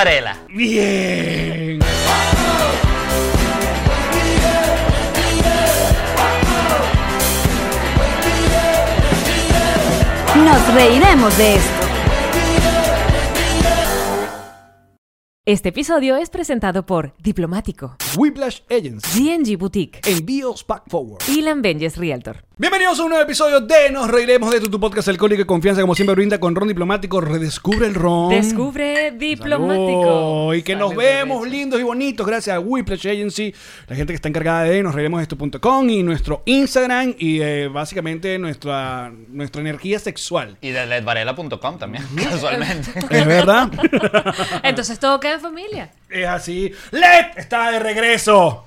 Varela. Bien. Nos reiremos de esto. Este episodio es presentado por Diplomático, Whiplash Agency. GNG Boutique, Envíos Pack Forward. y Benjes Realtor. Bienvenidos a un nuevo episodio de Nos Reiremos de tu, tu podcast alcohólico y confianza, como siempre brinda con Ron Diplomático. Redescubre el Ron. Descubre Diplomático. Salud. Y que nos vemos lindos y bonitos gracias a Whiplash Agency, la gente que está encargada de nos reiremos de esto.com y nuestro Instagram y eh, básicamente nuestra, nuestra energía sexual. Y de ledvarela.com también, casualmente. ¿Es verdad? Entonces todo queda en familia. es así. LED está de regreso.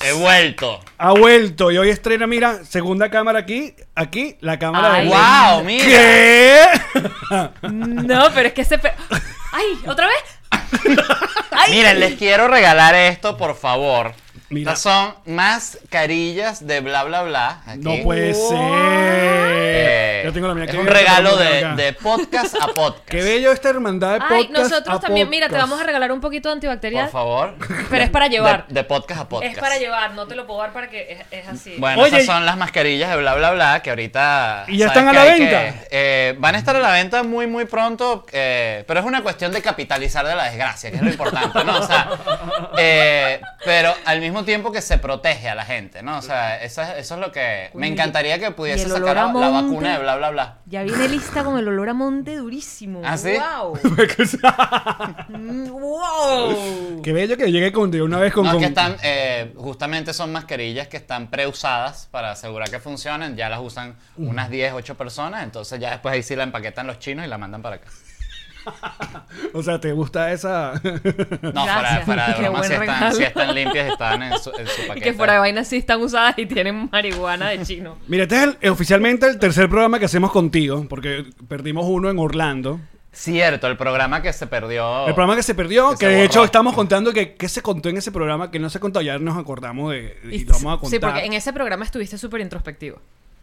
He vuelto. Ha vuelto y hoy estrena, mira, segunda cámara aquí, aquí, la cámara Ay, de ¡Wow! Mira. ¿Qué? No, pero es que se... pe- ¡Ay! ¿Otra vez? Miren, les quiero regalar esto, por favor. Mira. Estas son mascarillas de bla bla bla. aquí. No puede Wow. ser. Eh, Yo tengo la mía. es un regalo de, de podcast a podcast. Qué bello esta hermandad de podcast. Ay, nosotros a también. Mira, te vamos a regalar un poquito de antibacterial. Por favor. Pero es para llevar. De, de podcast a podcast. Es para llevar, no te lo puedo dar para que es, es así. Bueno, Oye, esas son las mascarillas de bla bla bla que ahorita. ¿Y ya ¿sabes están a la venta? que- eh, van a estar a la venta muy muy pronto, eh, pero es una cuestión de capitalizar de la desgracia, que es lo importante, ¿no? O sea, eh, pero al mismo tiempo que se protege a la gente, ¿no? O sea, eso es, eso es lo que me encantaría que pudiese sacar olor a la, la monte. vacuna de bla bla bla. Ya viene lista con el olor a monte durísimo. ¿Ah, sí? ¡Wow! Mm, ¡Wow! Qué bello que llegue con de una vez con. No, con- que están, eh, justamente son mascarillas que están preusadas para asegurar que funcionen. Ya las usan unas 10, 8 personas. Entonces ya después ahí sí la empaquetan los chinos y la mandan para acá. O sea, ¿te gusta esa? No, Gracias. fuera de Qué broma, buen si están, regalo. si están limpias, están en su, en su Y paquete. que fuera de vaina sí están usadas y tienen marihuana de chino. Mira, este es el- oficialmente el tercer programa que hacemos contigo, porque perdimos uno en Orlando. Cierto, el programa que se perdió. El programa que se perdió, Que que, se de borró. hecho estamos contando que, que se contó en ese programa, que no se contó, ya nos acordamos de. Y, lo vamos a contar. Sí, porque en ese programa estuviste súper introspectivo.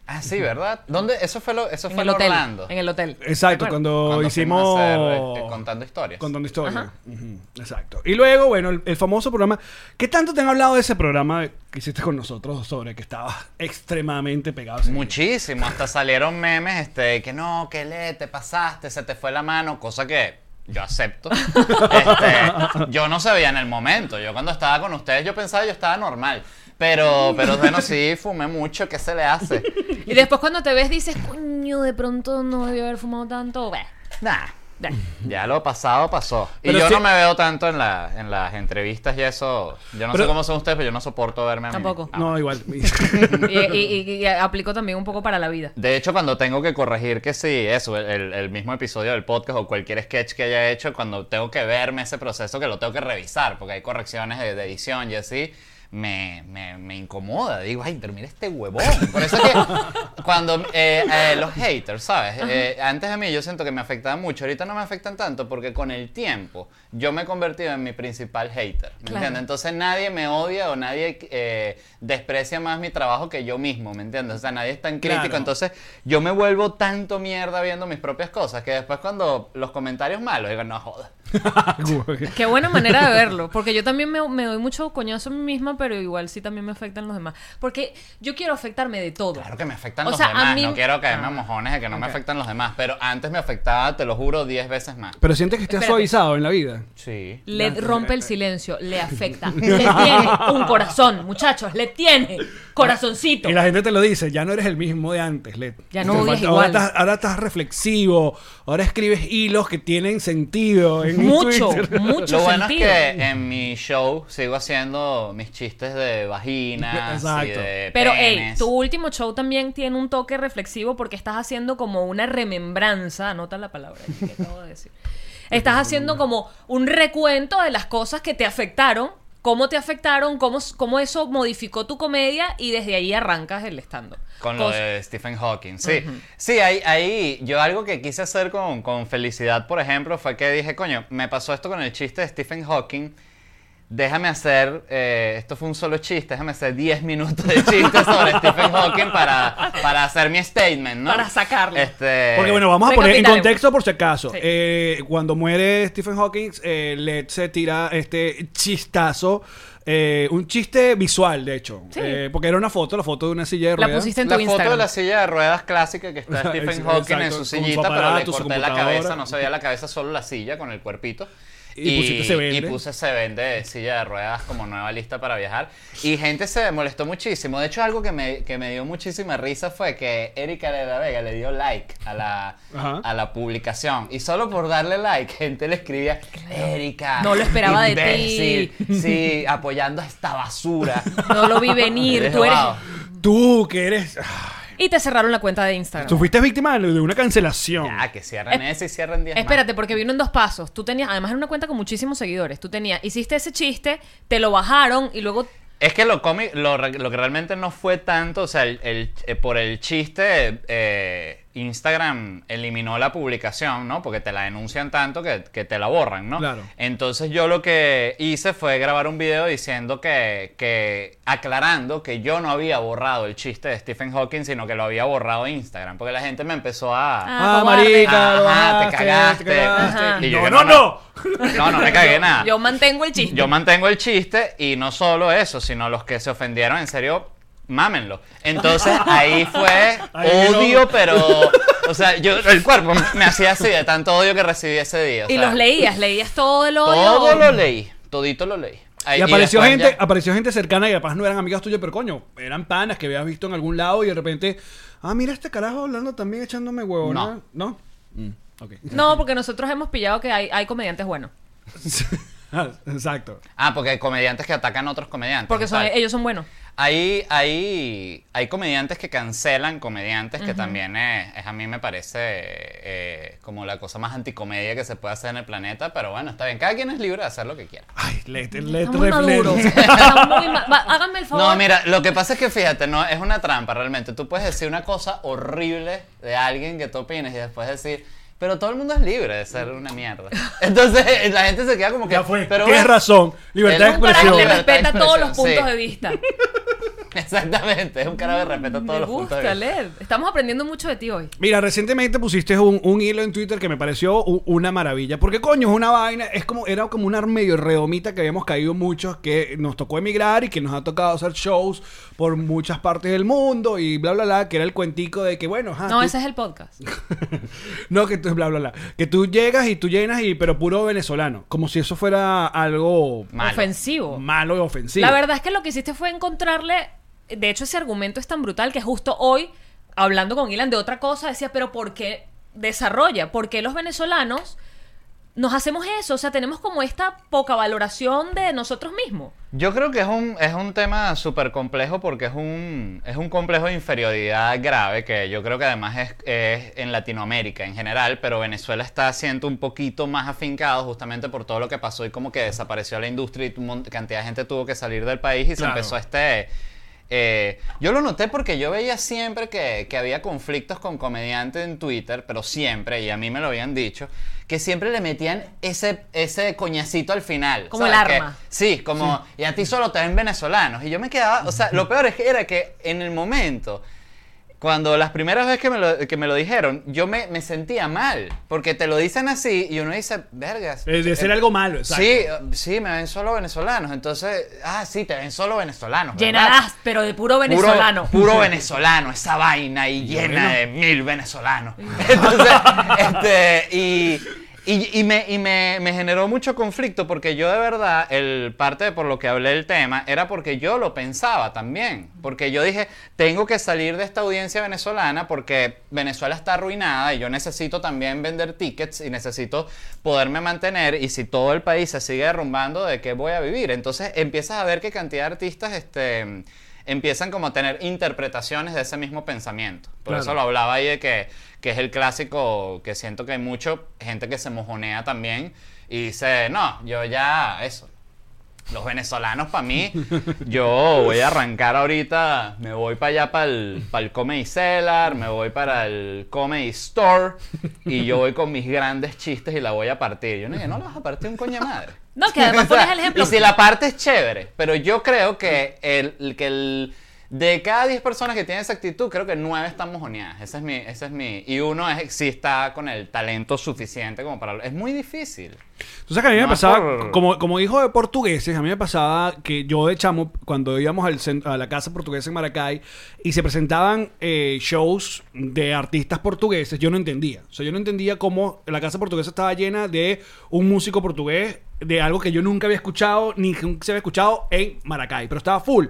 Ah, sí, ¿verdad? ¿Dónde? Eso fue, lo, eso En fue el en hotel. Orlando. En el hotel. Exacto, cuando, Cuando hicimos. hacer, eh, contando historias. Contando historias. Ujú, Exacto. Y luego, bueno, el, el famoso programa. ¿Qué tanto te han hablado de ese programa que hiciste con nosotros sobre que estabas extremadamente pegado? Muchísimo, hasta salieron memes, este, que no, que le, te pasaste, se te fue la mano, cosa que yo acepto. Este, yo no sabía en el momento, yo cuando estaba con ustedes yo pensaba yo estaba normal, pero, pero bueno, sí, fumé mucho, ¿qué se le hace? Y después cuando te ves dices, coño, de pronto no debió haber fumado tanto. Bah, Nah, ya lo pasado pasó. Y Pero yo no me veo tanto en, la, en las entrevistas y eso, yo no Pero- sé cómo son ustedes, pero yo no soporto verme a mí. Tampoco. mismo. No, igual. Y, y- y- y aplico también un poco para la vida. De hecho, cuando tengo que corregir que sí, eso, el, el mismo episodio del podcast o cualquier sketch que haya hecho, cuando tengo que verme ese proceso, que lo tengo que revisar, porque hay correcciones de, de edición y así, me, me, me incomoda. Digo, ay, pero mira este huevón. Por eso es que cuando eh, eh, los haters, ¿sabes? Eh, antes de mí yo siento que me afectaban mucho, ahorita no me afectan tanto porque con el tiempo yo me he convertido en mi principal hater. ¿Me Claro. entiendes? Entonces nadie me odia o nadie eh, desprecia más mi trabajo que yo mismo, ¿me entiendes? O sea, nadie es tan crítico. Claro. Entonces yo me vuelvo tanto mierda viendo mis propias cosas que después cuando los comentarios malos digo, no joda. Qué buena manera de verlo, porque yo también me, me doy mucho coñazo a mí misma, pero igual sí también me afectan los demás. Porque yo quiero afectarme de todo. Claro que me afectan O los sea, a demás. mí- No quiero caerme Ah, a mojones de que no me ok. afectan los demás. Pero antes me afectaba, te lo juro, 10 veces más. Pero sientes que Espérate. suavizado en la vida. Sí. Le rompe el silencio, le afecta. Le tiene un corazón, muchachos, le tiene corazoncito. Y la gente te lo dice, ya no eres el mismo de antes, Led. Ya no odias falta- ahora igual. estás, ahora estás reflexivo, ahora escribes hilos que tienen sentido. En... Mucho, mucho Lo bueno sentido. es que en mi show sigo haciendo mis chistes de vaginas y Exacto. de Pero, hey, tu último show también tiene un toque reflexivo porque estás haciendo como una remembranza, anota la palabra que acabo de decir. Estás haciendo como un recuento de las cosas que te afectaron, cómo te afectaron, cómo, cómo eso modificó tu comedia y desde ahí arrancas el stand Con lo de Stephen Hawking, sí. Sí, ahí, ahí yo algo que quise hacer con, con Felicidad, por ejemplo, fue que dije, coño, me pasó esto con el chiste de Stephen Hawking. Déjame hacer, eh, esto fue un solo chiste, déjame hacer 10 minutos de chiste sobre Stephen Hawking para, para hacer mi statement, ¿no? Para sacarlo. Este, Porque bueno, vamos a poner en contexto por si acaso. Sí. Eh, cuando muere Stephen Hawking, eh, Led se tira este chistazo. eh, un chiste visual, de hecho. Sí. Eh, porque era una foto, la foto de una silla de La ruedas. pusiste en tu La foto Instagram. de la silla de ruedas clásica que está Stephen Exacto, Hawking en su su sillita, pero le su corté la cabeza, no se veía la cabeza, solo la silla con el cuerpito. Y pusiste se vende. y puse se vende silla de ruedas como nueva lista para viajar. Y gente se molestó muchísimo. De hecho, algo que me, que me dio muchísima risa fue que Erika de la Vega le dio like a la, Ajá. a la publicación. Y solo por darle like, gente le escribía, Erika. No lo esperaba de imbécil, Sí, apoyando a esta basura. No lo vi venir, tú eres... "Wow". Tú, que eres. Y te cerraron la cuenta de Instagram. Tú fuiste víctima de una cancelación. Ya, que cierren ese y cierren 10 más. Espérate, porque vino en dos pasos. Tú tenías, además era una cuenta con muchísimos seguidores. Tú tenías, hiciste ese chiste, te lo bajaron y luego Es que lo, comi- lo, lo que realmente no fue tanto, o sea, el, el- eh, por el chiste, eh, Instagram eliminó la publicación, ¿no? Porque te la denuncian tanto que, que te la borran, ¿no? Claro. Entonces yo lo que hice fue grabar un video diciendo que, que, aclarando que yo no había borrado el chiste de Stephen Hawking, sino que lo había borrado Instagram, porque la gente me empezó a... Ah, Ah, marica, Ajá, te cagaste. te cagaste. Ajá. Y yo No, que no, no. No, no me cagué nada. yo mantengo el chiste. Yo mantengo el chiste y no solo eso, sino los que se ofendieron, en serio, mámenlo. Entonces ahí fue odio, no. pero. O sea, yo, el cuerpo me hacía así de tanto odio que recibí ese día. o y sea, los leías, leías todo el odio. Todo lo leí, todito lo leí. Ahí- Y apareció después gente, ya- apareció gente cercana y capaz no eran amigas tuyas, pero coño, eran panas que habías visto en algún lado y de repente, ah, mira este carajo hablando también echándome huevo, ¿no? No. Mm, ok. No, porque nosotros hemos pillado que hay, hay comediantes buenos. Exacto. Ah, porque hay comediantes que atacan a otros comediantes. Porque son, ellos son buenos. Hay, hay, hay comediantes que cancelan comediantes, que también es, es- a mí me parece eh, como la cosa más anticomedia que se puede hacer en el planeta, pero bueno, está bien, cada quien es libre de hacer lo que quiera. Ay, le, le, Está muy le- maduro. le- Está muy ma- va, háganme el favor. No, mira, lo que pasa es que fíjate, no es una trampa realmente. Tú puedes decir una cosa horrible de alguien que tú opines y después decir, pero todo el mundo es libre de ser una mierda. Entonces la gente se queda como que. Ya fue. Pero Tienes bueno, razón. Libertad de expresión. que respeta todos los puntos sí. de vista. Exactamente, es un carajo que respeta todos Me los puntos de gusta, vista. Led. Estamos aprendiendo mucho de ti hoy. Mira, recientemente pusiste un, un hilo en Twitter que me pareció u- una maravilla. Porque coño, es una vaina, es como, era como una medio redomita que habíamos caído muchos, que nos tocó emigrar y que nos ha tocado hacer shows por muchas partes del mundo y bla, bla, bla, que era el cuentico de que, bueno, ajá, No, tú- ese es el podcast. No, que tú, bla, bla, bla. Que tú llegas y tú llenas y, pero puro venezolano. Como si eso fuera algo Malo. Ofensivo. malo y ofensivo. La verdad es que lo que hiciste fue encontrarle. De hecho, ese argumento es tan brutal que justo hoy, hablando con Ilan de otra cosa, decía, pero ¿por qué desarrolla? ¿Por qué los venezolanos nos hacemos eso? O sea, tenemos como esta poca valoración de nosotros mismos. Yo creo que es un, es un tema súper complejo porque es un, es un complejo de inferioridad grave que yo creo que además es, es en Latinoamérica en general, pero Venezuela está siendo un poquito más afincado justamente por todo lo que pasó y como que desapareció la industria y cantidad de gente tuvo que salir del país y se Claro. empezó este... eh, yo lo noté porque yo veía siempre que, que había conflictos con comediantes en Twitter, pero siempre, y a mí me lo habían dicho, que siempre le metían ese, ese coñacito al final. Como ¿sabes? el Que- arma. Sí, como, y a ti solo te ven venezolanos. Y yo me quedaba, o sea, lo peor es que era que en el momento, cuando las primeras veces que me lo, que me lo dijeron, yo me, me sentía mal. Porque te lo dicen así y uno dice, vergas. Eh, de ser algo malo, exacto. Sí, sí, me ven solo venezolanos. Entonces, ah, sí, te ven solo venezolanos. ¿verdad? Llenarás, pero de puro venezolano. Puro, puro venezolano, esa vaina y llena bueno. de mil venezolanos. Entonces, este, y, Y, y me, y me, me generó mucho conflicto porque yo de verdad, el parte de por lo que hablé del tema, era porque yo lo pensaba también. Porque yo dije, tengo que salir de esta audiencia venezolana porque Venezuela está arruinada y yo necesito también vender tickets y necesito poderme mantener. Y si todo el país se sigue derrumbando, ¿de qué voy a vivir? Entonces empiezas a ver qué cantidad de artistas este, empiezan como a tener interpretaciones de ese mismo pensamiento. Por Claro. eso lo hablaba ahí de que, que es el clásico que siento que hay mucho gente que se mojonea también y dice, no, yo ya, eso. Los venezolanos para mí, yo voy a arrancar ahorita, me voy para allá para el, para el Comedy Cellar, me voy para el Comedy Store y yo voy con mis grandes chistes y la voy a partir. Yo no dije, no la vas a partir un coño de madre. No, que además pones el ejemplo. Y si la parte es chévere, pero yo creo que el, que el de cada 10 personas que tienen esa actitud, creo que 9 están mojoneadas. Ese es mi, ese es mi. Y uno es, sí está con el talento suficiente como para. Es muy difícil. Tú sabes que a mí me pasaba, por- como, como hijo de portugueses, a mí me pasaba que yo de chamo, cuando íbamos al cen- a la casa portuguesa en Maracay y se presentaban eh, shows de artistas portugueses, yo no entendía. O sea, yo no entendía cómo la casa portuguesa estaba llena de un músico portugués, de algo que yo nunca había escuchado, ni que se había escuchado en Maracay, pero estaba full.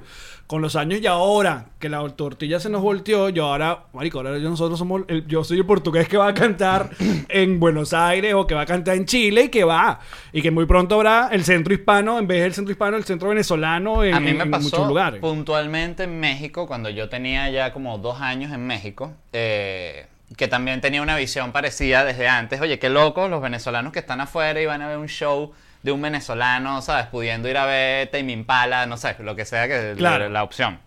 Con los años y ahora que la tortilla se nos volteó, yo ahora, marico, ahora yo- nosotros somos, el- yo soy el portugués que va a cantar en Buenos Aires o que va a cantar en Chile y que va, y que muy pronto habrá el centro hispano, en vez del centro hispano, el centro venezolano en, A mí me en pasó muchos lugares. puntualmente en México, cuando yo tenía ya como dos años en México, eh, que también tenía una visión parecida desde antes. Oye, qué loco los venezolanos que están afuera y van a ver un show de un venezolano, ¿sabes? Pudiendo ir a ver Tame Impala, no sé, lo que sea que Claro. la, la opción.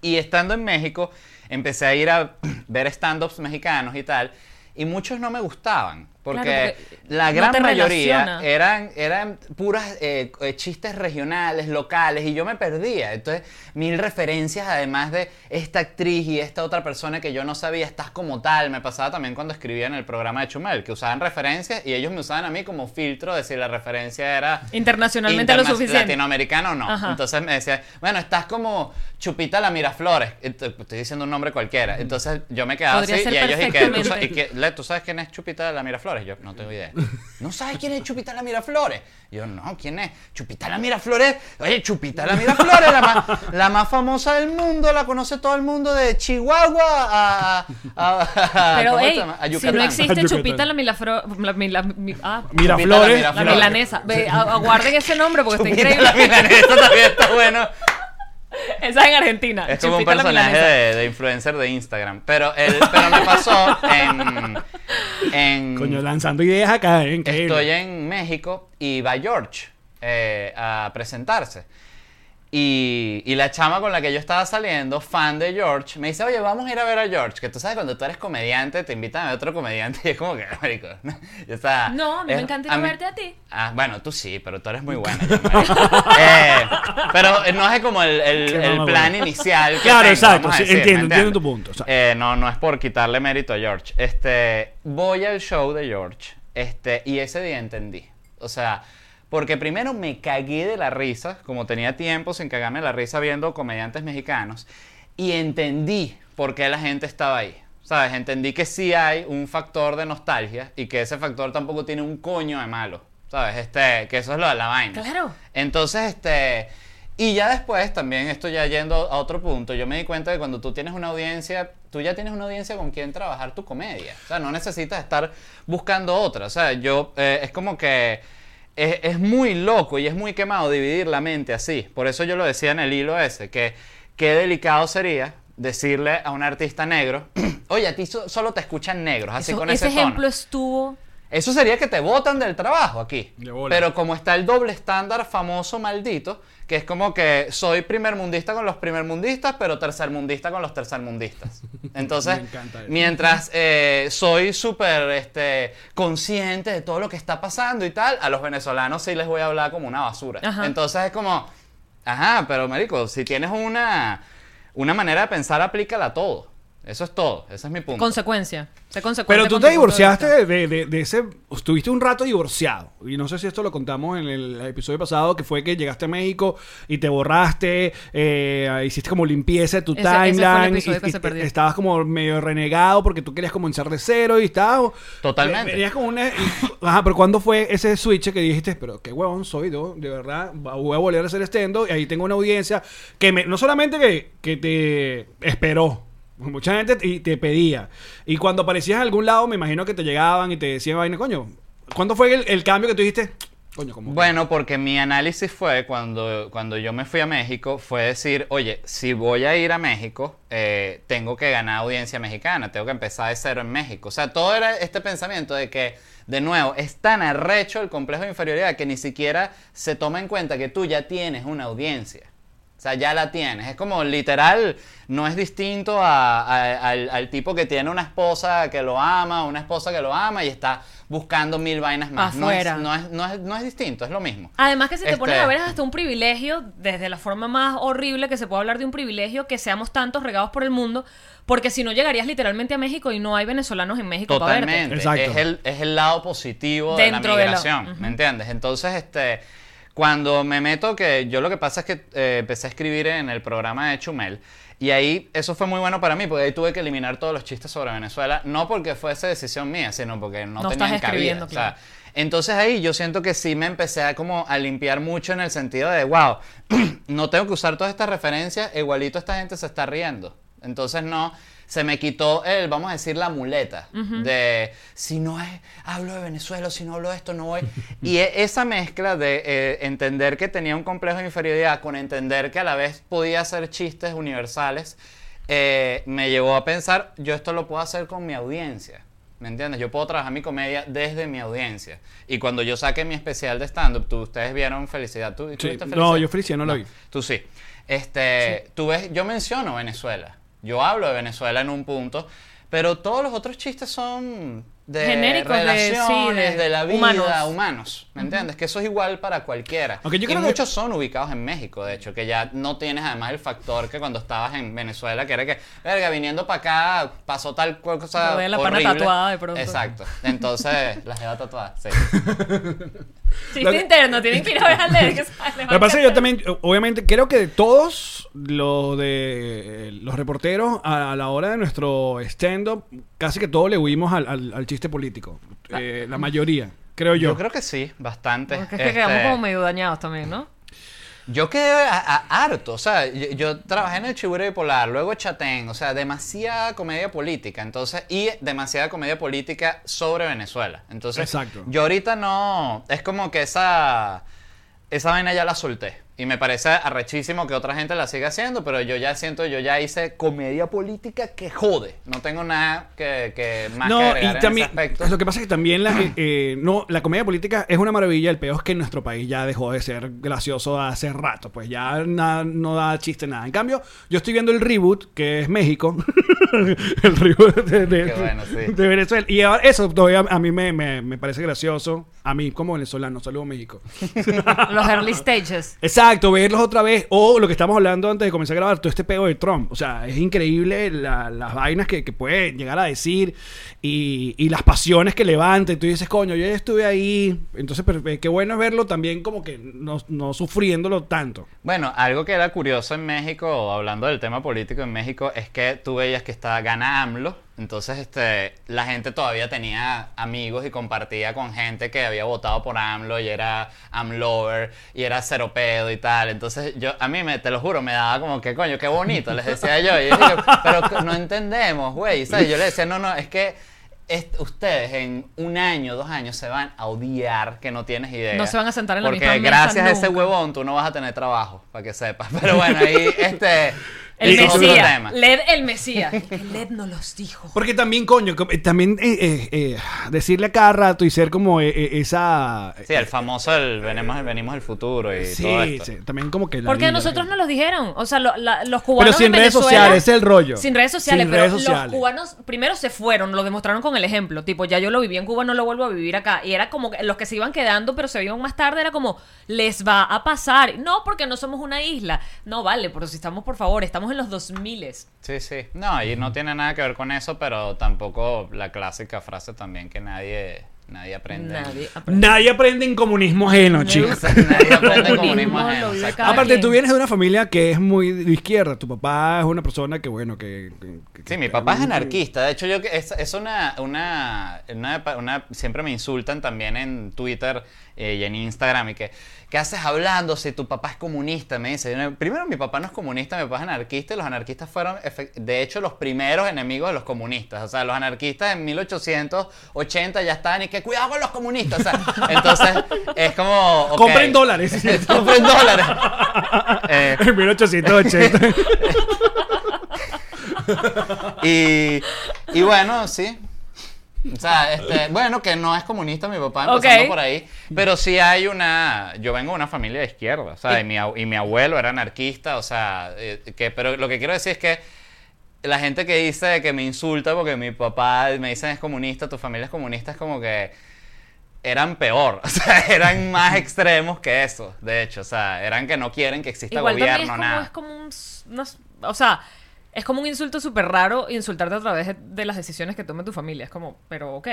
Y estando en México, empecé a ir a ver stand-ups mexicanos y tal, y muchos no me gustaban. Porque, Claro, porque la gran mayoría relaciona. eran, eran puras eh, eh, chistes regionales, locales, y yo me perdía. Entonces, mil referencias, además de esta actriz y esta otra persona que yo no sabía, estás como tal. Me pasaba también cuando escribía en el programa de Chumel, que usaban referencias y ellos me usaban a mí como filtro de si la referencia era Internacionalmente lo suficiente. Latinoamericano o no. Ajá. Entonces me decía, bueno, estás como Chupita la Miraflores. Ent- Estoy diciendo un nombre cualquiera. Entonces yo me quedaba Podría así y ellos y que, ¿tú, y que, "Le, ¿tú sabes quién es Chupita la Miraflores? Yo no tengo idea. ¿No sabes quién es Chupita la Miraflores? Yo, no, ¿quién es? Chupita la Miraflores. Oye, Chupita la Miraflores, la más, la más famosa del mundo, la conoce todo el mundo de Chihuahua a... a- a- Pero. A si no existe Yucatán. Chupita la milafro... La, mila- mi- ah, Miraflores. la Miraflores. milanesa. Ve, aguarden ese nombre porque está Chupita increíble. la milanesa también está bueno. Esa es en Argentina. Es como un Chupita personaje de, de influencer de Instagram. Pero, el, pero me pasó en. en Coño, lanzando ideas acá, ¿eh? Increíble. estoy en México y va George eh, a presentarse. Y, y la chama con la que yo estaba saliendo, fan de George, me dice, oye, vamos a ir a ver a George. Que tú sabes, cuando tú eres comediante, te invitan a ver otro comediante y es como que, marico. y, o sea, No, a mí me encanta ir a verte a ti. Ah, bueno, tú sí, pero tú eres muy buena. yo. Eh, pero no es como el, plan inicial. que Claro, tengo, exacto, vamos a sí, decir, ¿me entiendo, entiendo tu punto, o sea. Eh, no, no es por quitarle mérito a George. Este, voy al show de George. Este, y ese día entendí. O sea, porque primero me cagué de la risa, como tenía tiempo sin cagarme de la risa viendo comediantes mexicanos, y entendí por qué la gente estaba ahí. ¿Sabes? Entendí que sí hay un factor de nostalgia y que ese factor tampoco tiene un coño de malo. ¿Sabes? Este, que eso es lo de la vaina. Claro. Entonces, este. Y ya después, también esto ya yendo a otro punto, yo me di cuenta que cuando tú tienes una audiencia, tú ya tienes una audiencia con quien trabajar tu comedia. O sea, no necesitas estar buscando otra. O sea, yo, eh, es como que es, es muy loco y es muy quemado dividir la mente así. Por eso yo lo decía en el hilo ese, que qué delicado sería decirle a un artista negro, oye, a ti so- solo te escuchan negros, así Eso- con ese ese tono. ejemplo estuvo. Eso sería que te botan del trabajo aquí. Pero como está el doble estándar famoso maldito, que es como que soy primermundista con los primermundistas, pero tercermundista con los tercermundistas. Entonces, mientras eh, soy súper este, consciente de todo lo que está pasando y tal, a los venezolanos sí les voy a hablar como una basura. Ajá. Entonces es como, ajá, pero marico, si tienes una, una manera de pensar, aplícala a todo. Eso es todo. Ese es mi punto. Consecuencia. Pero tú te de divorciaste de, de- de ese. Estuviste un rato divorciado. Y no sé si esto lo contamos en el episodio pasado, que fue que llegaste a México y te borraste, eh, hiciste como limpieza de tu Ese- ese fue el timeline. y- que y se perdió. Estabas como medio renegado porque tú querías comenzar de cero y estabas. Totalmente. Venías como una. y- ajá, pero ¿cuándo fue ese switch que dijiste, pero qué huevón soy, yo, de verdad, voy a volver a hacer estendo y ahí tengo una audiencia que me, no solamente que, que te esperó, mucha gente te, te pedía. Y cuando aparecías en algún lado, me imagino que te llegaban y te decían, vaina, coño, ¿cuándo fue el, cambio que tú dijiste? Coño, como. Bueno, porque mi análisis fue cuando, cuando yo me fui a México, fue decir, oye, si voy a ir a México, eh, tengo que ganar audiencia mexicana, tengo que empezar de cero en México. O sea, todo era este pensamiento de que, de nuevo, es tan arrecho el complejo de inferioridad que ni siquiera se toma en cuenta que tú ya tienes una audiencia. O sea, ya la tienes. Es como literal, no es distinto a- a- al, al tipo que tiene una esposa que lo ama, una esposa que lo ama y está buscando mil vainas más. No es, Afuera. no, es, no, es, no es distinto, es lo mismo. Además que si te Este- pones a ver es hasta un privilegio, desde la forma más horrible que se puede hablar de un privilegio, que seamos tantos regados por el mundo, porque si no llegarías literalmente a México y no hay venezolanos en México para verte. Totalmente. Exacto. Es el, es el lado positivo Dentro de de la lo- migración. ¿me entiendes? Entonces, este, cuando me meto, que yo lo que pasa es que eh, empecé a escribir en el programa de Chumel, y ahí eso fue muy bueno para mí, porque ahí tuve que eliminar todos los chistes sobre Venezuela, no porque fuese decisión mía, sino porque no, No tenían estás cabida. escribiendo, O sea, claro. entonces ahí yo siento que sí me empecé a como a limpiar mucho en el sentido de, wow, no tengo que usar todas estas referencias, igualito esta gente se está riendo. Entonces no, se me quitó el, vamos a decir, la muleta de si no es, hablo de Venezuela, si no hablo de esto, no voy. y e- esa mezcla de eh, entender que tenía un complejo de inferioridad con entender que a la vez podía hacer chistes universales, eh, me llevó a pensar, yo esto lo puedo hacer con mi audiencia. ¿Me entiendes? Yo puedo trabajar mi comedia desde mi audiencia. Y cuando yo saqué mi especial de stand-up, tú- ustedes vieron Felicidad. ¿Tú, tú Sí. viste No, yo Felicidad no la vi. Tú sí. Este, tú ves, yo menciono Venezuela. Yo hablo de Venezuela en un punto, pero todos los otros chistes son de Genéricos, de- sí, relaciones, de de, la vida, humanos. humanos. ¿Me entiendes? Que eso es igual para cualquiera. Aunque yo y creo que- muchos son ubicados en México, de hecho, que ya no tienes además el factor que cuando estabas en Venezuela, que era que, verga, viniendo para acá pasó tal cosa Lo de la pana horrible. tatuada de pronto. Exacto. Entonces, la lleva tatuada, sí. Chiste que- interno, tienen que ir a ver a leer. que sale, Lo que pasa es que yo también, obviamente, creo que de todos los de los reporteros a, a la hora de nuestro stand-up, casi que todos le huimos al, al- al chiste político. Eh, la mayoría, creo yo. Yo creo que sí, bastante. Porque es que Este, quedamos como medio dañados también, ¿no? Yo quedé a- a- harto, o sea, yo, yo trabajé en el Chiburo Bipolar, luego Chatén, o sea, demasiada comedia política, entonces, y demasiada comedia política sobre Venezuela. Entonces, Exacto. yo ahorita no, es como que esa, esa vaina ya la solté. Y me parece arrechísimo que otra gente la siga haciendo, pero yo ya siento, yo ya hice comedia política que jode. No tengo nada que, que más que agregar y en también, ese aspecto. lo que pasa es que también la, eh, eh, no, la comedia política es una maravilla. El peor es que en nuestro país ya dejó de ser gracioso hace rato. Pues ya na- no da chiste nada. En cambio, yo estoy viendo el reboot, que es México. el reboot de, de- Qué bueno, sí. de Venezuela. Y ahora eso todavía a mí me, me- me parece gracioso. A mí como venezolano. Saludos México. Los early stages. Exacto, verlos otra vez. O lo que estamos hablando antes de comenzar a grabar, todo este pego de Trump. O sea, es increíble la- las vainas que, que puede llegar a decir y, las pasiones que levanta. Y tú dices, coño, yo ya estuve ahí. Entonces, pero, eh, qué bueno verlo también como que no, no sufriéndolo tanto. Bueno, algo que era curioso en México, hablando del tema político en México, es que tú veías que estaba gana AMLO, entonces este, la gente todavía tenía amigos y compartía con gente que había votado por AMLO y era AMLover y era cero pedo y tal. Entonces yo, a mí, me, te lo juro, me daba como que coño, qué bonito, les decía yo. Y yo digo, pero no entendemos, güey. ¿sabes? Yo le decía, no, no, es que es- ustedes en un año, dos años se van a odiar que no tienes idea. No se van a sentar en la Porque misma mesa gracias a ese nunca. huevón tú no vas a tener trabajo, para que sepas. Pero bueno, ahí este... El Mesías. Led el Mesías. Led no los dijo. Porque también, coño, co- eh, también eh, eh, eh, decirle a cada rato y ser como eh, eh, esa... Sí, el famoso el venimos, venimos del futuro y Sí, todo esto. sí, también como que... la Porque a nosotros no los dijeron. O sea, lo- la- los cubanos. Pero sin en redes Venezuela- sociales, ese es el rollo. Sin redes sociales, Sin pero redes los cubanos primero se fueron, lo demostraron con el ejemplo. Tipo, ya yo lo viví en Cuba, no lo vuelvo a vivir acá. Y era como que los que se iban quedando, pero se iban más tarde, era como, les va a pasar. No, porque no somos una isla. No, vale, pero si estamos, por favor, estamos estamos en los 2000 Sí, sí. No, y no tiene nada que ver con eso, pero tampoco la clásica frase también que nadie, nadie aprende. Nadie aprende. Nadie aprende en comunismo ajeno, chicos. nadie aprende Comunismo, comunismo ajeno. Aparte, quien. tú vienes de una familia que es muy de izquierda. Tu papá es una persona que, bueno, que... que- que- Sí, mi papá es anarquista. De hecho, yo que- es, es una, una, una, una- Siempre me insultan también en Twitter eh, y en Instagram. Y que, ¿qué haces hablando si tu papá es comunista? Me dice. Primero, mi papá no es comunista, mi papá es anarquista. Y los anarquistas fueron, de hecho, los primeros enemigos de los comunistas. O sea, los anarquistas en 1880 ya estaban y que cuidado con los comunistas. O sea, entonces, es como. ok. Compren dólares. Compren dólares. Eh, En 1880. Y, y bueno, sí. O sea, este, bueno, que no es comunista mi papá, empezando por ahí. Pero sí hay una. Yo vengo de una familia de izquierda, o sea, y, mi, ab- y mi abuelo era anarquista, o sea, eh, que, pero lo que quiero decir es que la gente que dice que me insulta porque mi papá me dicen es comunista, tu familia es comunista, es como que eran peor, o sea, eran más extremos que eso, de hecho, o sea, eran que no quieren que exista Igual también es gobierno, como, nada. es como un... no o sea, es como un insulto súper raro insultarte a través de, de las decisiones que tome tu familia. Es como, pero ok.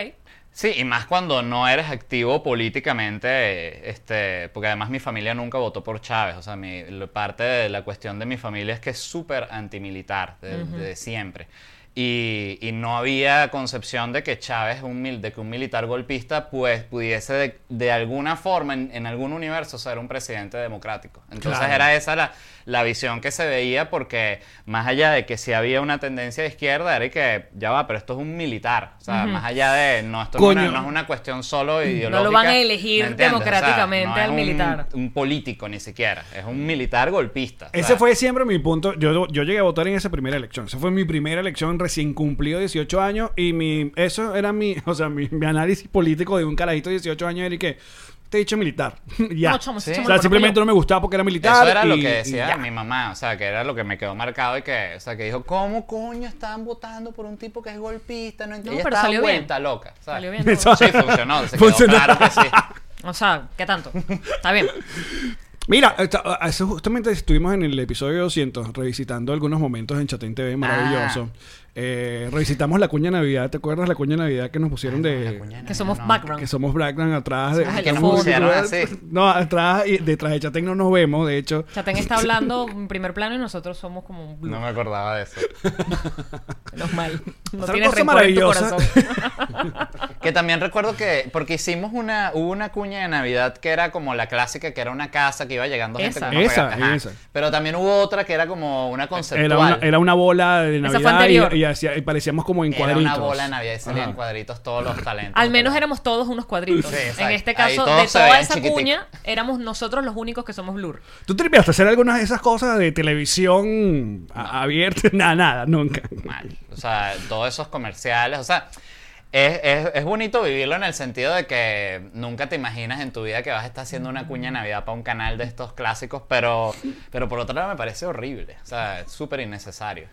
Sí, y más cuando no eres activo políticamente, este, porque además mi familia nunca votó por Chávez, o sea, mi, parte de la cuestión de mi familia es que es súper antimilitar, de, de siempre. Y, y no había concepción de que Chávez, un mil- de que un militar golpista, pues pudiese de, de alguna forma, en, en algún universo, ser un presidente democrático. Entonces Claro. era esa la, la visión que se veía, porque más allá de que si había una tendencia de izquierda, era que ya va, pero esto es un militar. O sea, más allá de. No, esto no es, Coño. una, no es una cuestión solo ideológica. van a elegir democráticamente no al un- militar. Un político ni siquiera. Es un militar golpista. Ese fue siempre mi punto. Yo, yo llegué a votar en esa primera elección. Esa fue mi primera elección recién cumplido 18 años. Y mi eso era mi, o sea, mi, mi análisis político de un carajito de 18 años. Era y que te he dicho militar. ya. No, chamo, o sea, simplemente no me gustaba porque era militar. Eso era lo que decía mi mamá, o sea, que era lo que me quedó marcado y que, o sea, que dijo, ¿cómo coño están votando por un tipo que es golpista? No, entiendo". Ella pero salió bien. loca. ¿sabes? Salió bien. Sí, funcionó, se Funcionó. quedó claro que sí. O sea, ¿qué tanto? Está bien. Mira, eso justamente estuvimos en el episodio 200 revisitando algunos momentos en Chatén TV maravilloso. Ah. Eh, revisitamos la cuña Navidad. ¿Te acuerdas la cuña Navidad que nos pusieron de... Que somos No. background. Que somos Blackman atrás de... Ah, que fondo. pusieron así. No, atrás y detrás de Chatén no nos vemos, de hecho. Chatén está hablando en primer plano y nosotros somos como un. No me acordaba de eso. Menos mal. No Otra tienes cosa rencor en tu maravillosa. corazón. Que también recuerdo que, porque hicimos una, hubo una cuña de Navidad que era como la clásica, que era una casa que iba llegando gente Esa. unos Esa, esa. Pero también hubo otra que era como una conceptual. Era una, era una bola de Esa fue Navidad anterior. y, y hacía- y parecíamos como en Era cuadritos. una bola de Navidad y salían Ajá. cuadritos todos los talentos. Al menos éramos todos unos cuadritos. Sí, en este caso, de toda esa cuña, éramos nosotros los únicos que somos blur. ¿Tú te tripeaste hacer algunas de esas cosas de televisión abierta? Nada, nada, nunca. Mal. O sea, todos esos comerciales. O sea, es, es, es bonito vivirlo en el sentido de que nunca te imaginas en tu vida que vas a estar haciendo una cuña de Navidad para un canal de estos clásicos, pero, pero por otro lado me parece horrible. O sea, es súper innecesario.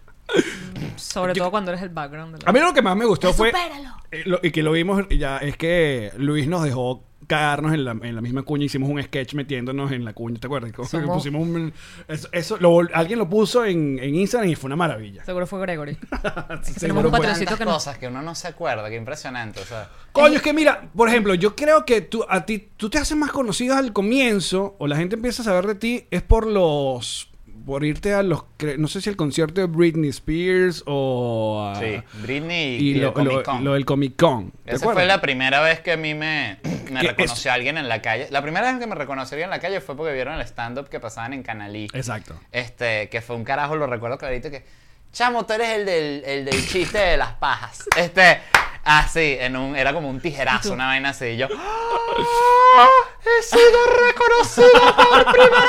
Sobre todo cuando eres el background. de la- A mí lo que más me gustó fue. Supéralo. eh, lo- y que lo vimos ya, es que Luis nos dejó cagarnos en la, en la misma cuña. Hicimos un sketch metiéndonos en la cuña, ¿te acuerdas? Como que Somos- pusimos un- eso, eso lo vol- alguien lo puso en, en Instagram y fue una maravilla. Seguro fue Gregory. Seguro un fue. patrocinio Tantas que no- cosas que uno no se acuerda, qué impresionante. O sea, Coño, es que mira, por ejemplo, yo creo que tú, a ti, tú te haces más conocido al comienzo, o la gente empieza a saber de ti, es por los. Por irte a los. No sé si el concierto de Britney Spears o. a- sí, Britney y, Y el lo, Comic lo- lo del Comic Con. ¿te Esa fue la primera vez que a mí me, me reconoció alguien en la calle. La primera vez que me reconocería en la calle fue porque vieron el stand-up que pasaban en Canalí. Exacto. Este, que fue un carajo, lo recuerdo clarito, que... Chamo, tú eres el del, el del chiste de las pajas. Este, así, en un, era como un tijerazo, una vaina así. Y yo, ¡Ah! ¡He sido reconocido por primera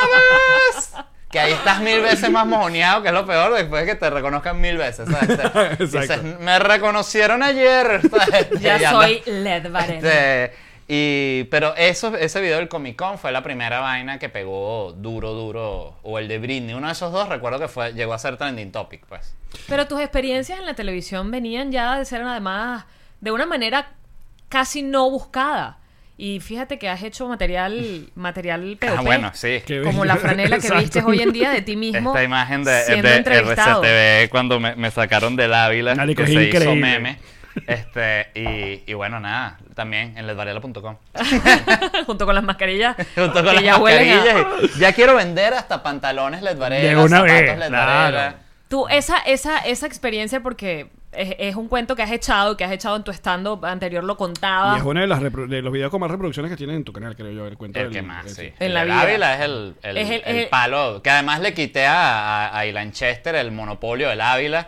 vez! Que ahí estás mil veces más mojoneado, que es lo peor, después de que te reconozcan mil veces. ¿sabes? Te- Exacto. dices, me reconocieron ayer. ¿sabes? Ya Y soy Led Varela. este, y, pero eso, ese video del Comic Con fue la primera vaina que pegó duro, duro. O el de Britney. Uno de esos dos recuerdo que fue, llegó a ser trending topic, pues. Pero tus experiencias en la televisión venían ya de ser además de una manera casi no buscada. Y fíjate que has hecho material, material POP. Ah, bueno, sí. Como la franela que vistes hoy en día de ti mismo. Esta imagen de, de. RCTV cuando me, me sacaron del Ávila, Marico, que se hizo meme. Este, y, y bueno, nada, también en ledvarela.com. junto con las mascarillas. Junto con las ya huelen a- mascarillas. Ya quiero vender hasta pantalones Led Varela, De una zapatos vez, claro. Tú, esa, esa, esa experiencia, porque es, es un cuento que has echado, que has echado en tu stand-up anterior, lo Y contabas. es uno de, las de los videos con más reproducciones que tienen en tu canal, creo yo. El cuento El del- que más, sí. En El la vida. Ávila es el, el, Es el- el el- palo. Que además le quité a, a, a Ilan Chester el monopolio del Ávila.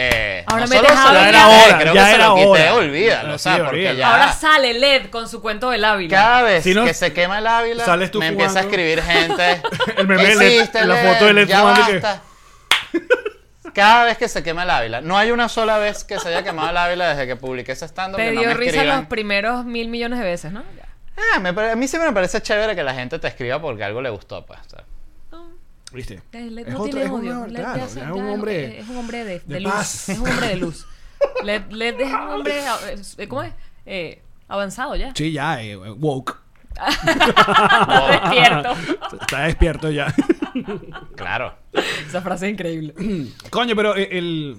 Eh, Ahora no metes solo se lo era creo ya que se lo quité, olvídalo. Ah, o sea, sí, porque olvídalo. ya... Ahora sale LED con su cuento del Ávila. Cada vez Si no- que se quema el Ávila, Sales tú me empieza a escribir gente. El meme ¿Qué de Led, la foto de Led Ya fumando que- basta. Cada vez que se quema el Ávila. No hay una sola vez que se haya quemado el Ávila desde que publiqué ese stand Te que no dio me risa escriban. los primeros mil millones de veces, ¿no? Ya. Ah, me pare- a mí siempre me parece chévere que la gente te escriba porque algo le gustó, pues. o sea. ¿Viste? Eh, Es no otro- tiene es un- odio. Claro, ya hombre es un hombre de, de de luz. paz. Es un hombre de luz. Led es un hombre, eh, ¿cómo es? Eh, avanzado ya. Sí, ya, eh, woke. Está despierto. Está despierto ya. Claro. Esa frase es increíble. Coño, pero el, el-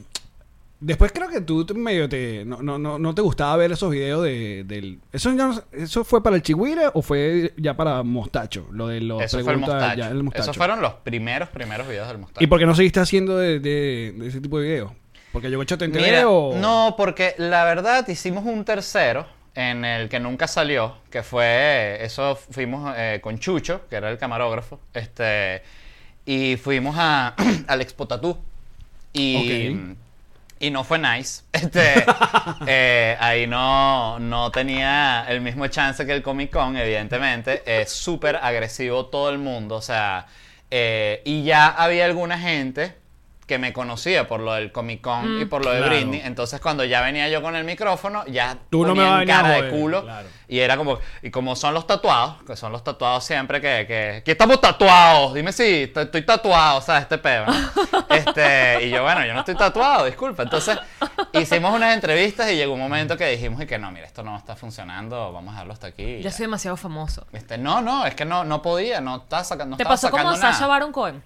Después creo que tú te- medio te... No, no, no, no te gustaba ver esos videos de, del... ¿Eso, ya no- ¿Eso fue para el Chihuire o fue ya para Mostacho? Lo de los Eso fue el mostacho. ya, el Mostacho. Esos fueron los primeros, primeros videos del mostacho. ¿Y por qué no seguiste haciendo de, de- de ese tipo de videos? ¿Porque yo hecho te enteré Mira, o...? no, porque la verdad hicimos un tercero en el que nunca salió, que fue, eso fuimos eh, con Chucho, que era el camarógrafo, este, y fuimos a, al Expo Tatú. Y, y no fue nice. Este, eh, ahí no, no tenía el mismo chance que el Comic Con, evidentemente. Es súper agresivo todo el mundo, o sea, eh, y ya había alguna gente que me conocía por lo del Comic Con y por lo de Claro. Britney. Entonces, cuando ya venía yo con el micrófono, ya Tú no me vas a cara de culo. claro. Y era como, y como son los tatuados, que son los tatuados siempre que, que estamos tatuados, dime si estoy tatuado, o sea, este peo, ¿no? Este, y yo, bueno, yo no estoy tatuado, disculpa. Entonces, hicimos unas entrevistas y llegó un momento que dijimos y que no, mira, esto no está funcionando, vamos a dejarlo hasta aquí. Ya soy demasiado famoso. Este, no, no, es que no, no podía, no estaba sacando, no ¿Te pasó como Sasha. Baron Cohen?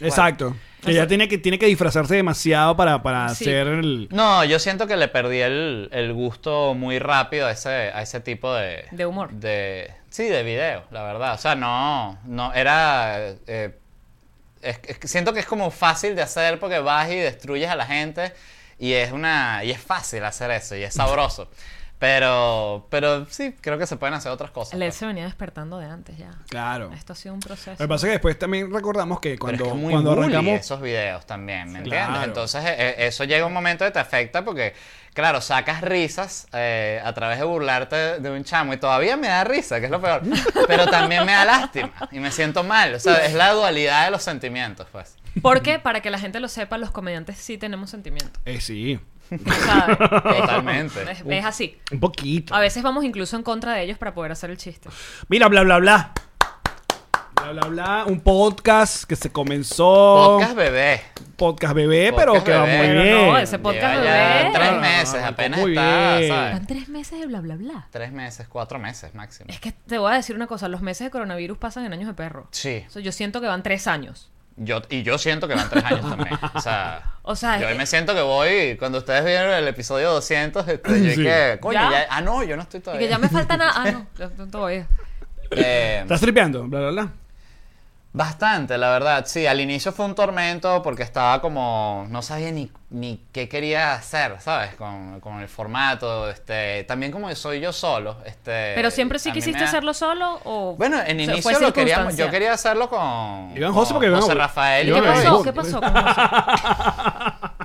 Exacto. Que ya tiene que, tiene que disfrazarse demasiado para, para Sí. hacer el... No, yo siento que le perdí el, el gusto muy rápido a ese, a ese tipo de... De humor. De, sí, de video, la verdad. O sea, no, no, era... eh, es- es que siento que es como fácil de hacer porque vas y destruyes a la gente y es una... Y es fácil hacer eso y es sabroso. Pero, pero sí, creo que se pueden hacer otras cosas. Led pues. se venía despertando de antes ya. Claro. Esto ha sido un proceso. Lo que pasa es que después también recordamos que Pero cuando, es que es muy cuando arrancamos... esos videos también, ¿me Claro. entiendes? Entonces eh, eh, eso llega un momento que te afecta porque, claro, sacas risas eh, a través de burlarte de un chamo y todavía me da risa, que es lo peor, pero también me da lástima y me siento mal, o sea, es la dualidad de los sentimientos, pues. Porque, para que la gente lo sepa, los comediantes sí tenemos sentimientos. Eh, sí, Totalmente. Es, es así. un poquito. A veces vamos incluso en contra de ellos para poder hacer el chiste. Mira, bla, bla, bla. Bla, bla, bla. Un podcast que se comenzó... Podcast bebé. podcast bebé, pero que va muy Pero bien. no, ese podcast Lleva ya bebé. tres Ah, meses, apenas muy está, bien. ¿sabes? Van tres meses de bla, bla, bla. Tres meses, cuatro meses máximo. Es que te voy a decir una cosa. Los meses de coronavirus pasan en años de perro. Sí. O sea, yo siento que van tres años. Yo, y yo siento que van tres años también. O sea, O sea, yo hoy eh, me siento que voy, cuando ustedes vieron el episodio 200, este, yo Sí. que, coño, ¿Ya? ya, ah, no, yo no estoy Y todavía. que ya me falta nada. Ah, no, ya estoy todavía. Eh, ¿Estás tripeando? Bla, bla, bla. Bastante, la verdad. Sí, al inicio fue un tormento porque estaba como, no sabía ni, ni qué quería hacer, ¿sabes? Con, con el formato, este, también como soy yo solo, este. Pero siempre sí quisiste da- hacerlo solo o. Bueno, en o sea, inicio lo queríamos, yo quería hacerlo con, Iván José, porque Iván- José Rafael. ¿Y Yo qué pasó? ¿Qué pasó? con José?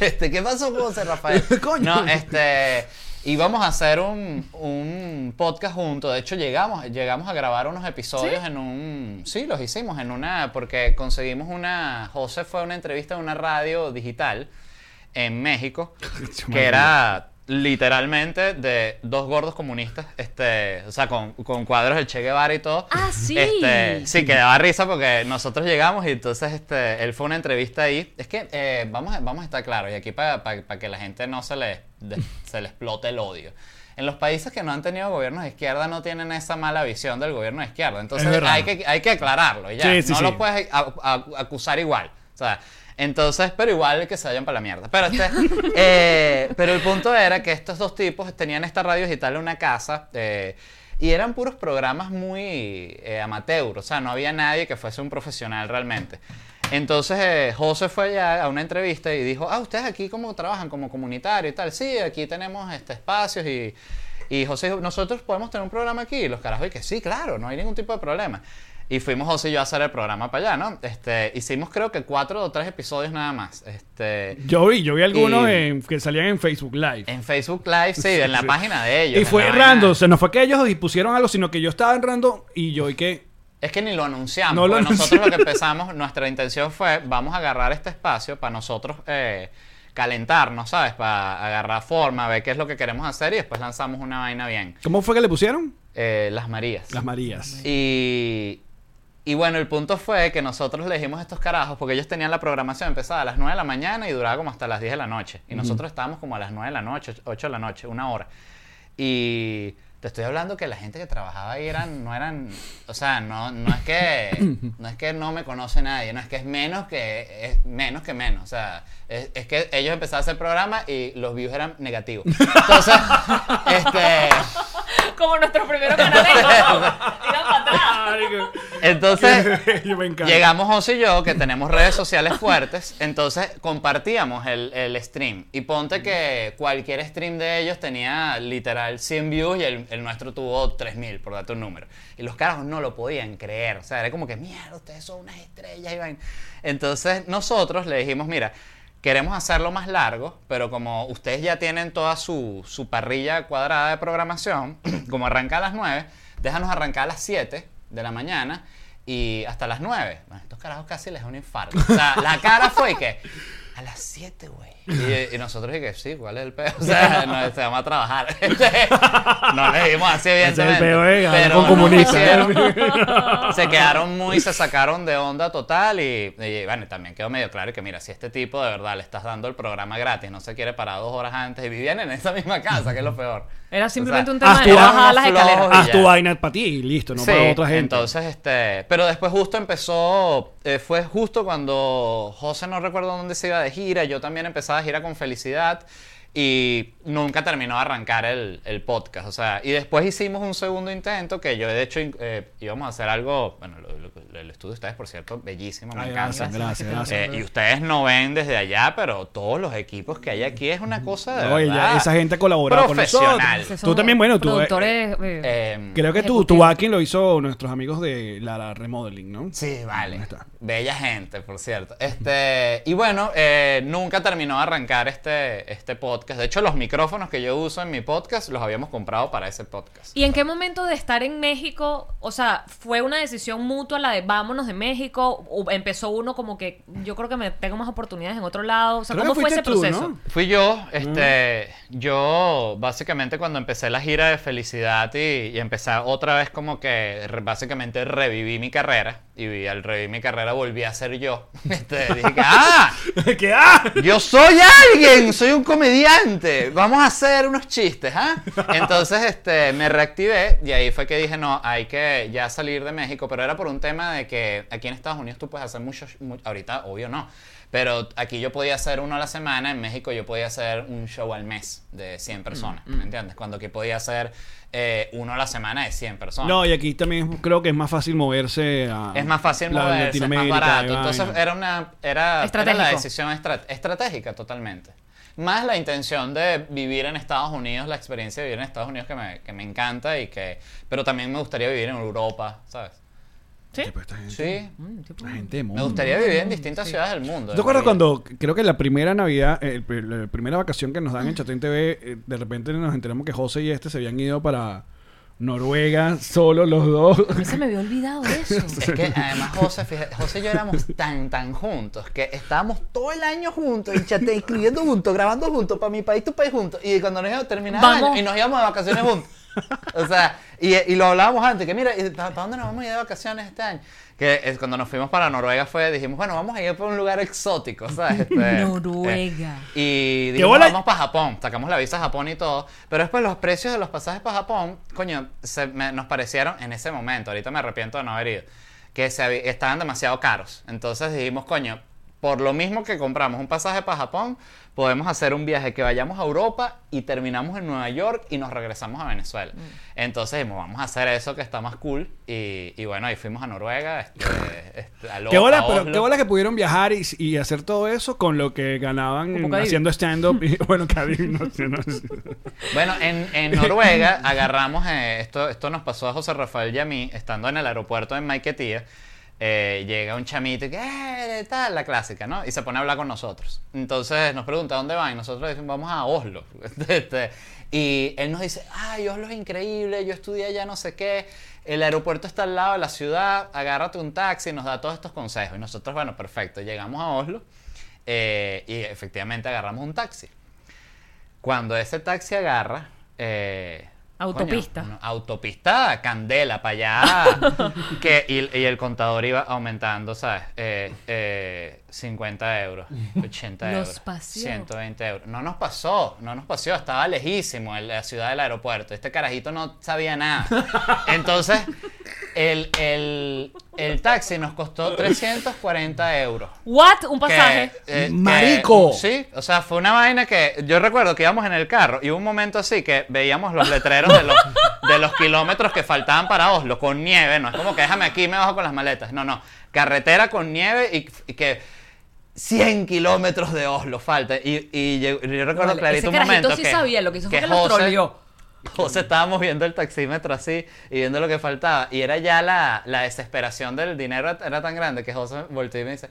Este, ¿qué pasó con José Rafael? Coño. No, este. Íbamos a hacer un, un podcast juntos. De hecho, llegamos, llegamos a grabar unos episodios en un. Sí, los hicimos en una. Porque conseguimos una. José fue a una entrevista en una radio digital en México. que era literalmente de dos gordos comunistas. Este. O sea, con, con cuadros del Che Guevara y todo. Ah, sí. Este, sí, que daba risa porque nosotros llegamos y entonces este, él fue a una entrevista ahí. Es que eh, vamos, a, vamos a estar claros, y aquí para que la gente no se le de- se le explota el odio. En los países que no han tenido gobiernos de izquierda no tienen esa mala visión del gobierno de izquierda. Entonces hay que, hay que aclararlo. Ya. Sí, sí, no sí. lo puedes a- a- acusar igual. O sea, entonces, pero igual que se vayan para la mierda. Pero, este, eh, pero el punto era que estos dos tipos tenían esta radio digital en una casa eh, y eran puros programas muy eh, amateur. O sea, no había nadie que fuese un profesional realmente. Entonces, eh, José fue allá a una entrevista y dijo, ah, ustedes aquí cómo trabajan como comunitario y tal. Sí, aquí tenemos este, espacios y... Y José dijo, nosotros podemos tener un programa aquí. Y los carajos, y que sí, claro, no hay ningún tipo de problema. Y fuimos José y yo a hacer el programa para allá, ¿no? Este, hicimos creo que cuatro o tres episodios nada más. Este, Yo vi, yo vi algunos Y- en- que salían en Facebook Live. en Facebook Live, sí, en la página de ellos. y fue random, o sea, no fue que ellos pusieron algo, sino que yo estaba en random y yo y que... Es que ni lo anunciamos. No lo nosotros lo que empezamos, nuestra intención fue, vamos a agarrar este espacio para nosotros eh, calentarnos, ¿sabes? Para agarrar forma, ver qué es lo que queremos hacer y después lanzamos una vaina bien. ¿Cómo fue que le pusieron? Eh, las Marías. Las Marías. Y, y bueno, el punto fue que nosotros le dijimos a estos carajos, porque ellos tenían la programación empezada a las 9 de la mañana y duraba como hasta las 10 de la noche. Y nosotros estábamos como a las 9 de la noche, 8 de la noche, una hora. Y te estoy hablando que la gente que trabajaba ahí eran, no eran, o sea, no, no es que no es que no me conoce nadie, no es que es menos que es menos que menos, o sea, es, es que ellos empezaron a hacer el programa y los views eran negativos. Entonces, este Como nuestro para atrás. entonces yo me encanta. Llegamos José y yo, que tenemos redes sociales fuertes, entonces compartíamos el, el stream. Y ponte que cualquier stream de ellos tenía literal 100 views y el, el nuestro tuvo 3000, por darte un número. Y los carajos no lo podían creer. O sea, era como que, mierda, ustedes son unas estrellas. Vaina". Entonces nosotros le dijimos, mira, queremos hacerlo más largo, pero como ustedes ya tienen toda su, su parrilla cuadrada de programación, como arranca a las 9, déjanos arrancar a las 7 de la mañana y hasta las 9. Bueno, estos carajos casi les da un infarto. O sea, la cara fue que a las 7, güey. Y, y nosotros dije, sí, ¿cuál es el peor? O sea, no, este, vamos a trabajar. no le dimos así, Ese es el evidentemente. peor, eh, pero con no comunistas. hicieron. se quedaron muy, se sacaron de onda total y, y, bueno, también quedó medio claro que mira, si este tipo de verdad le estás dando el programa gratis, no se quiere parar dos horas antes y vivían en esa misma casa, que es lo peor. Era simplemente O un sea, tema haz de bajar las escaleras. Haz tu vaina para ti y listo, no Sí, para otra gente. Entonces, este, pero después justo empezó, eh, fue justo cuando José no recuerdo dónde se iba de gira, yo también empezaba de gira con Felicidad y nunca terminó de arrancar el, el podcast, o sea, y después hicimos un segundo intento que yo de hecho eh, íbamos a hacer algo, bueno, lo- lo- el estudio de ustedes por cierto, bellísimo, me Ay, encanta. gracias, gracias, gracias. Eh, y ustedes no ven desde allá, pero todos los equipos que hay aquí es una cosa de No, y ya verdad esa gente ha colaborado con profesional. nosotros. Tú también, bueno, tú, eh, eh, Eh, Creo que tu, tu backing lo hizo nuestros amigos de la, la Remodeling, ¿no? Sí, vale. Bella gente, por cierto. Este, y bueno, eh, nunca terminó de arrancar este, este podcast. De hecho, los micrófonos que yo uso en mi podcast los habíamos comprado para ese podcast. ¿Y en qué momento de estar en México, o sea, fue una decisión mutua la de vámonos de México? ¿O empezó uno como que yo creo que me tengo más oportunidades en otro lado? O sea, Creo ¿cómo fue ese tú, proceso? ¿no? Fui yo, este, yo básicamente cuando empecé la gira de felicidad y, y empecé otra vez como que re- básicamente reviví mi carrera y al revivir mi carrera volví a ser yo. Este, dije que, ¡ah! que ¡ah! Yo soy alguien, soy un comediante. Vamos a hacer unos chistes, ¿ah? Entonces, este, me reactivé y ahí fue que dije, no, hay que ya salir de México, pero era por un tema de que aquí en Estados Unidos tú puedes hacer muchos, mu- ahorita obvio no, pero aquí yo podía hacer uno a la semana, en México yo podía hacer un show al mes de 100 personas, ¿me entiendes? Cuando aquí podía hacer eh, uno a la semana de 100 personas. No, y aquí también creo que es más fácil moverse a Es más fácil la moverse, es más barato. Entonces era una era, era la decisión estra- estratégica totalmente. Más la intención de vivir en Estados Unidos, la experiencia de vivir en Estados Unidos que me, que me encanta y que... Pero también me gustaría vivir en Europa, ¿sabes? ¿Sí? Sí, esta gente- Sí. Mm, tipo- la gente de Me gustaría vivir en distintas ciudades del mundo. ¿Te acuerdas cuando creo que la primera Navidad, eh, la primera vacación que nos dan en Chatén TV, eh, de repente nos enteramos que José y este se habían ido para Noruega solo los dos? A mí se me había olvidado eso. Es que además José, fíjate, José y yo éramos tan, tan juntos que estábamos todo el año juntos, en Chatén, escribiendo juntos, grabando juntos, para mi país, tu país juntos. Y cuando nos íbamos a terminar el Vamos. año y nos íbamos de vacaciones juntos. O sea, y, y lo hablábamos antes, que mira, ¿para dónde nos vamos a ir de vacaciones este año? Que es cuando nos fuimos para Noruega fue, dijimos, bueno, vamos a ir por un lugar exótico, ¿sabes? Este, Noruega. eh, y ¿Qué dijimos, bola? vamos para Japón, sacamos la visa a Japón y todo. Pero después los precios de los pasajes para Japón, coño, se me- nos parecieron en ese momento, ahorita me arrepiento de no haber ido, que se estaban demasiado caros. Entonces dijimos, coño, por lo mismo que compramos un pasaje para Japón, podemos hacer un viaje que vayamos a Europa y terminamos en Nueva York y nos regresamos a Venezuela. Mm. Entonces dijimos, vamos a hacer eso que está más cool. Y, y bueno, ahí fuimos a Noruega, este, este, a Lo- ¿Qué bola, a pero qué bola que pudieron viajar y, y hacer todo eso con lo que ganaban haciendo stand-up? y- Bueno, no no. Bueno, en, en Noruega agarramos, eh, esto, esto nos pasó a José Rafael y a mí, estando en el aeropuerto en Maiquetía, eh, llega un chamito y que, eh, tal, la clásica, ¿no? Y se pone a hablar con nosotros. Entonces nos pregunta, ¿dónde van? Y nosotros decimos, vamos a Oslo. Este, y él nos dice, ay, Oslo es increíble, yo estudié allá no sé qué, el aeropuerto está al lado de la ciudad, agárrate un taxi, y nos da todos estos consejos. Y nosotros, bueno, perfecto, llegamos a Oslo eh, y efectivamente agarramos un taxi. Cuando ese taxi agarra. eh, Autopista. coño, autopista, candela para allá. que, y, y el contador iba aumentando, ¿sabes? Eh, eh, 50 euros, 80 Los euros, paseó. 120 euros. No nos pasó, no nos pasó, estaba lejísimo en la ciudad del aeropuerto. Este carajito no sabía nada. Entonces, el, el, el taxi nos costó 340 euros. What? Un pasaje. Que, eh, ¡Marico! que- sí, o sea, fue una vaina que yo recuerdo que íbamos en el carro y hubo un momento así que veíamos los letreros de los, de los kilómetros que faltaban para Oslo con nieve. No es como que déjame aquí y me bajo con las maletas. No, no. Carretera con nieve y, y que 100 kilómetros de Oslo falta. Y, y yo, yo recuerdo Vale, clarito ese un momento sí que, sabía, lo que hizo fue que José- troleó. José estábamos viendo el taxímetro así y viendo lo que faltaba. Y era ya la, la desesperación del dinero era tan grande que José volteó y me dice,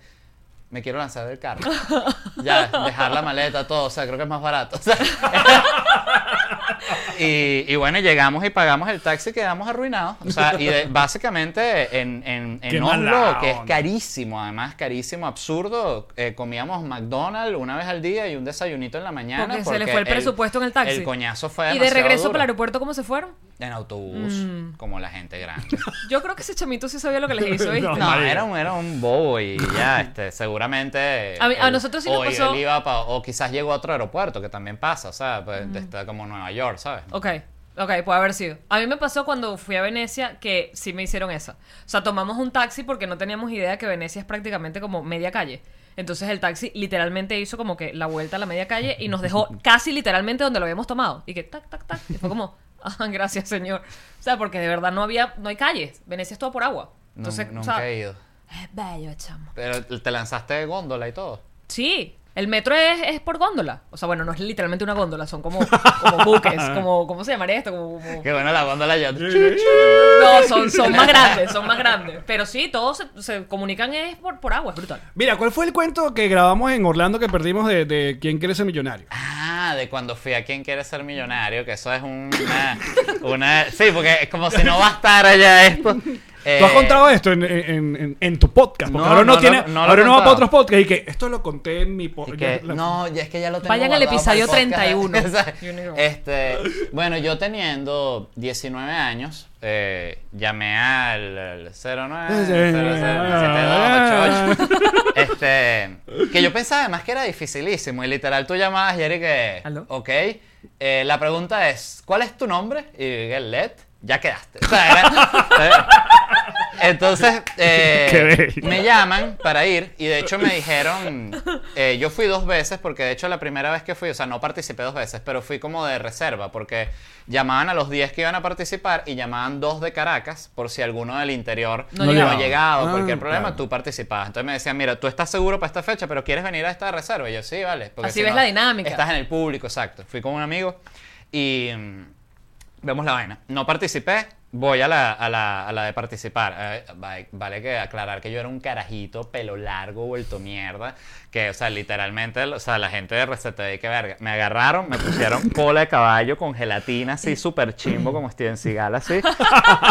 me quiero lanzar del carro. ya, dejar la maleta, todo. O sea, creo que es más barato. O sea, y, y bueno, llegamos y pagamos el taxi y quedamos arruinados. O sea, y de- básicamente en, en, en Oslo, que es carísimo, además carísimo, absurdo, eh, comíamos McDonald's una vez al día y un desayunito en la mañana. Porque se le fue el presupuesto en el taxi. El coñazo fue Y de regreso duro. para el aeropuerto, ¿cómo se fueron? En autobús, Mm. como la gente grande. Yo creo que ese chamito sí sabía lo que les hizo, ¿viste? No, No, era un, era un bobo y ya, este, seguramente. A mí- a él- nosotros sí nos pasó- él iba pa- o quizás llegó a otro aeropuerto, que también pasa, o sea, pues, está como Nueva York, ¿sabes? Ok, ok, puede haber sido. A mí me pasó cuando fui a Venecia que sí me hicieron esa. O sea, tomamos un taxi porque no teníamos idea que Venecia es prácticamente como media calle. Entonces el taxi literalmente hizo como que la vuelta a la media calle y nos dejó casi literalmente donde lo habíamos tomado. Y que tac, tac, tac. Y fue como, ah, gracias, señor. O sea, porque de verdad no había, no hay calles. Venecia es todo por agua. Entonces, Nun- o nunca sea, he ido. es bello, chamo. Pero te lanzaste de góndola y todo. Sí, el metro es, es por góndola. O sea, bueno, no es literalmente una góndola, son como, como buques, como, ¿cómo se llamaría esto? Como, como- Qué bueno la góndola ya. No, son, son más grandes, son más grandes. Pero sí, todos se, se comunican es por, por agua, es brutal. Mira, ¿cuál fue el cuento que grabamos en Orlando que perdimos de, de quién quiere ser millonario? Ah, de cuando fui a Quien Quiere Ser Millonario, que eso es una, una... Sí, porque es como si no bastara ya esto. ¿Tú has Eh, contado esto en, en- en- en tu podcast? Porque no, ahora no, no, tiene, no, no lo ahora he no va para otros podcasts y que esto lo conté en mi podcast. que, no, ya es que ya lo tengo Vayan al episodio podcast. 31. You know. este, bueno, yo teniendo 19 años, eh, llamé al, al 09 Este, que yo pensaba además que era dificilísimo y literal tú llamabas y era y que, ¿Aló? ok, eh, la pregunta es, ¿cuál es tu nombre? Y Led, ya quedaste. O sea, era- entonces, eh, Qué bello. me llaman para ir y de hecho me dijeron, eh, yo fui dos veces porque de hecho la primera vez que fui, o sea, no participé dos veces, pero fui como de reserva porque llamaban a los 10 que iban a participar y llamaban dos de Caracas por si alguno del interior No no, llegaba. llegaba, Ah, cualquier problema, claro. tú participabas. Entonces me decían, mira, tú estás seguro para esta fecha, pero quieres venir a esta reserva. Y yo, sí, vale. porque Así si ves no, la dinámica. Estás en el público, exacto. Fui con un amigo y mm, vemos la vaina. No participé, voy a la, a la, a la de participar. Eh, va- vale que aclarar que yo era un carajito, pelo largo, vuelto mierda. Que, o sea, literalmente, o sea, la gente de RCTV, que verga. Me agarraron, me pusieron cola de caballo con gelatina, así súper chimbo, como Steven Seagal, así.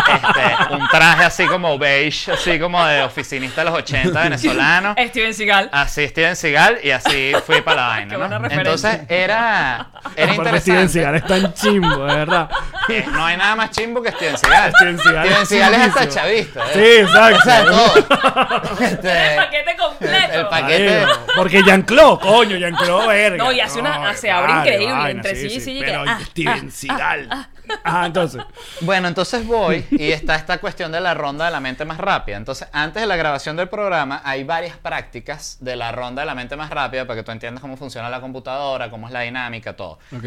Este, un traje así como beige, así como de oficinista de los 80 venezolano. Steven Seagal. Así Steven Seagal y así fui para la vaina. Qué buena ¿no? referencia. Entonces era, era Aparte, Steven interesante. Seagal es tan chimbo, de verdad. Eh, no hay nada más chimbo que Steven Seagal. Steven Seagal Steven es Seagal es hasta chavista. ¿eh? Sí, exacto. O sea, todo. Este, El paquete completo. el paquete. Porque Jean-Claude, coño, Jean-Claude, verga. No, y hace una- se abre vale, increíble vaina, entre sí y sí, que, Pero ah, Steven ah, Seagal. Ajá, entonces. Bueno, entonces voy y está esta cuestión de la ronda de la mente más rápida. Entonces, antes de la grabación del programa, hay varias prácticas de la ronda de la mente más rápida para que tú entiendas cómo funciona la computadora, cómo es la dinámica, todo. Ok.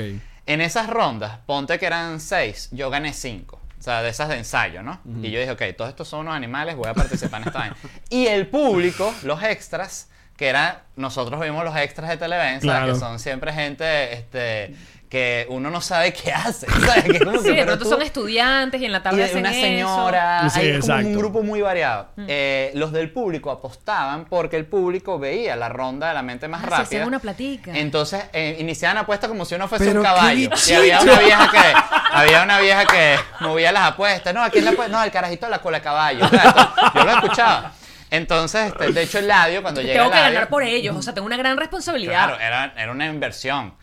En esas rondas, ponte que eran seis, yo gané cinco. O sea, de esas de ensayo, ¿no? Y yo dije, ok, todos estos son unos animales, voy a participar en esta vaina. Y el público, los extras, que era, nosotros vimos los extras de Televen, ¿sabes? Claro. que son siempre gente, este, que uno no sabe qué hace, ¿sabes? Que es como Sí, que, de pero pronto tú- son estudiantes y en la y tarde de hacen una eso. señora, Sí, hay como exacto. un grupo muy variado. Eh, los del público apostaban porque el público veía la ronda de la mente más Ah, se rápida. hacían una platica. Entonces eh, iniciaban apuestas como si uno fuese Pero un caballo. Y había una vieja que había una vieja que movía las apuestas. No, aquí la No, el carajito de la cola de caballo. O sea, esto- yo lo escuchaba. Entonces, este, de hecho, el ladio, cuando llega Tengo que ganar por ellos, o sea, tengo una gran responsabilidad. Claro, era, era una inversión.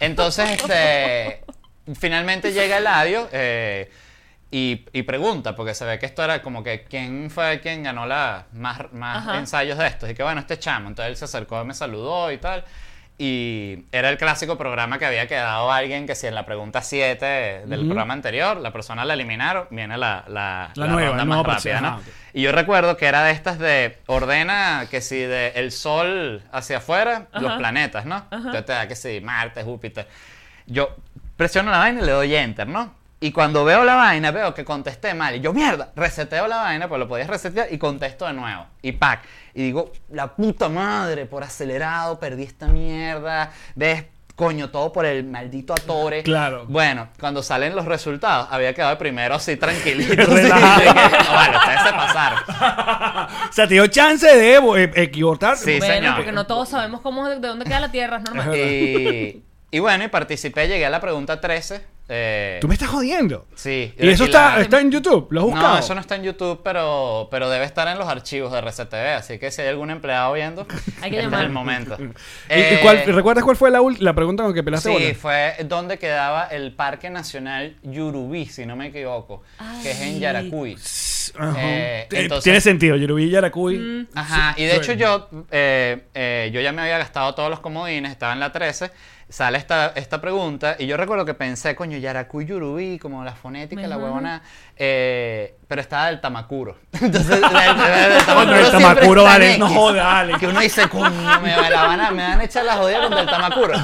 Entonces, este, finalmente llega Eladio eh, y, y pregunta, porque se ve que esto era como que quién fue quien ganó la, más, más Ajá. ensayos de estos. Y que bueno, este chamo. Entonces él se acercó, me saludó y tal. Y era el clásico programa que había quedado alguien que si en la pregunta 7 del Ujú. programa anterior, la persona la eliminaron, viene la, la, La nueva, ronda más rápida, ¿no? personaje. Y yo recuerdo que era de estas de ordena que si de el sol hacia afuera, los Ajá. planetas, ¿no? Entonces te da que si Marte, Júpiter. Yo presiono la vaina y le doy enter, ¿no? Y cuando veo la vaina, veo que contesté mal. Y yo, mierda, reseteo la vaina, pues lo podías resetear y contesto de nuevo. Y pack. Y digo, la puta madre, por acelerado, perdí esta mierda. ¿Ves? Coño, todo por el maldito atore. Claro. Bueno, cuando salen los resultados, había quedado primero así tranquilito. así, que, no, vale, ustedes se pasaron. O sea, te dio chance de eh, equivocarte. Sí, bueno, señor. porque no todos sabemos cómo de dónde queda la Tierra, es normal. Y, y bueno, y participé, llegué a la pregunta 13. Eh, Tú me estás jodiendo. Sí. Y eso y la- está, está en YouTube. ¿Lo has buscado? No, eso no está en YouTube, pero, pero debe estar en los archivos de RCTV. Así que si hay algún empleado viendo, Hay que este es el momento. ¿Y, y Eh, cuál- ¿Recuerdas cuál fue la, la pregunta con que pelaste Sí, bola? fue donde quedaba el Parque Nacional Yurubí, si no me equivoco, que es en. Yaracuy. Ajá. Eh, entonces- Tiene sentido. Yerubí y Yaracuy. Ajá, y de hecho yo, eh, eh, yo ya me había gastado todos los comodines, estaba en la 13, sale esta, esta pregunta, y yo recuerdo que pensé, coño, Yaracuy, Yurubí, como la fonética, la Ajá. huevona, eh, pero estaba del Tamacuro. Entonces, el siempre Tamacuro, vale, X. no jodas, dale. Que uno dice, coño, me, la van a, me van a echar la jodida con del Tamacuro.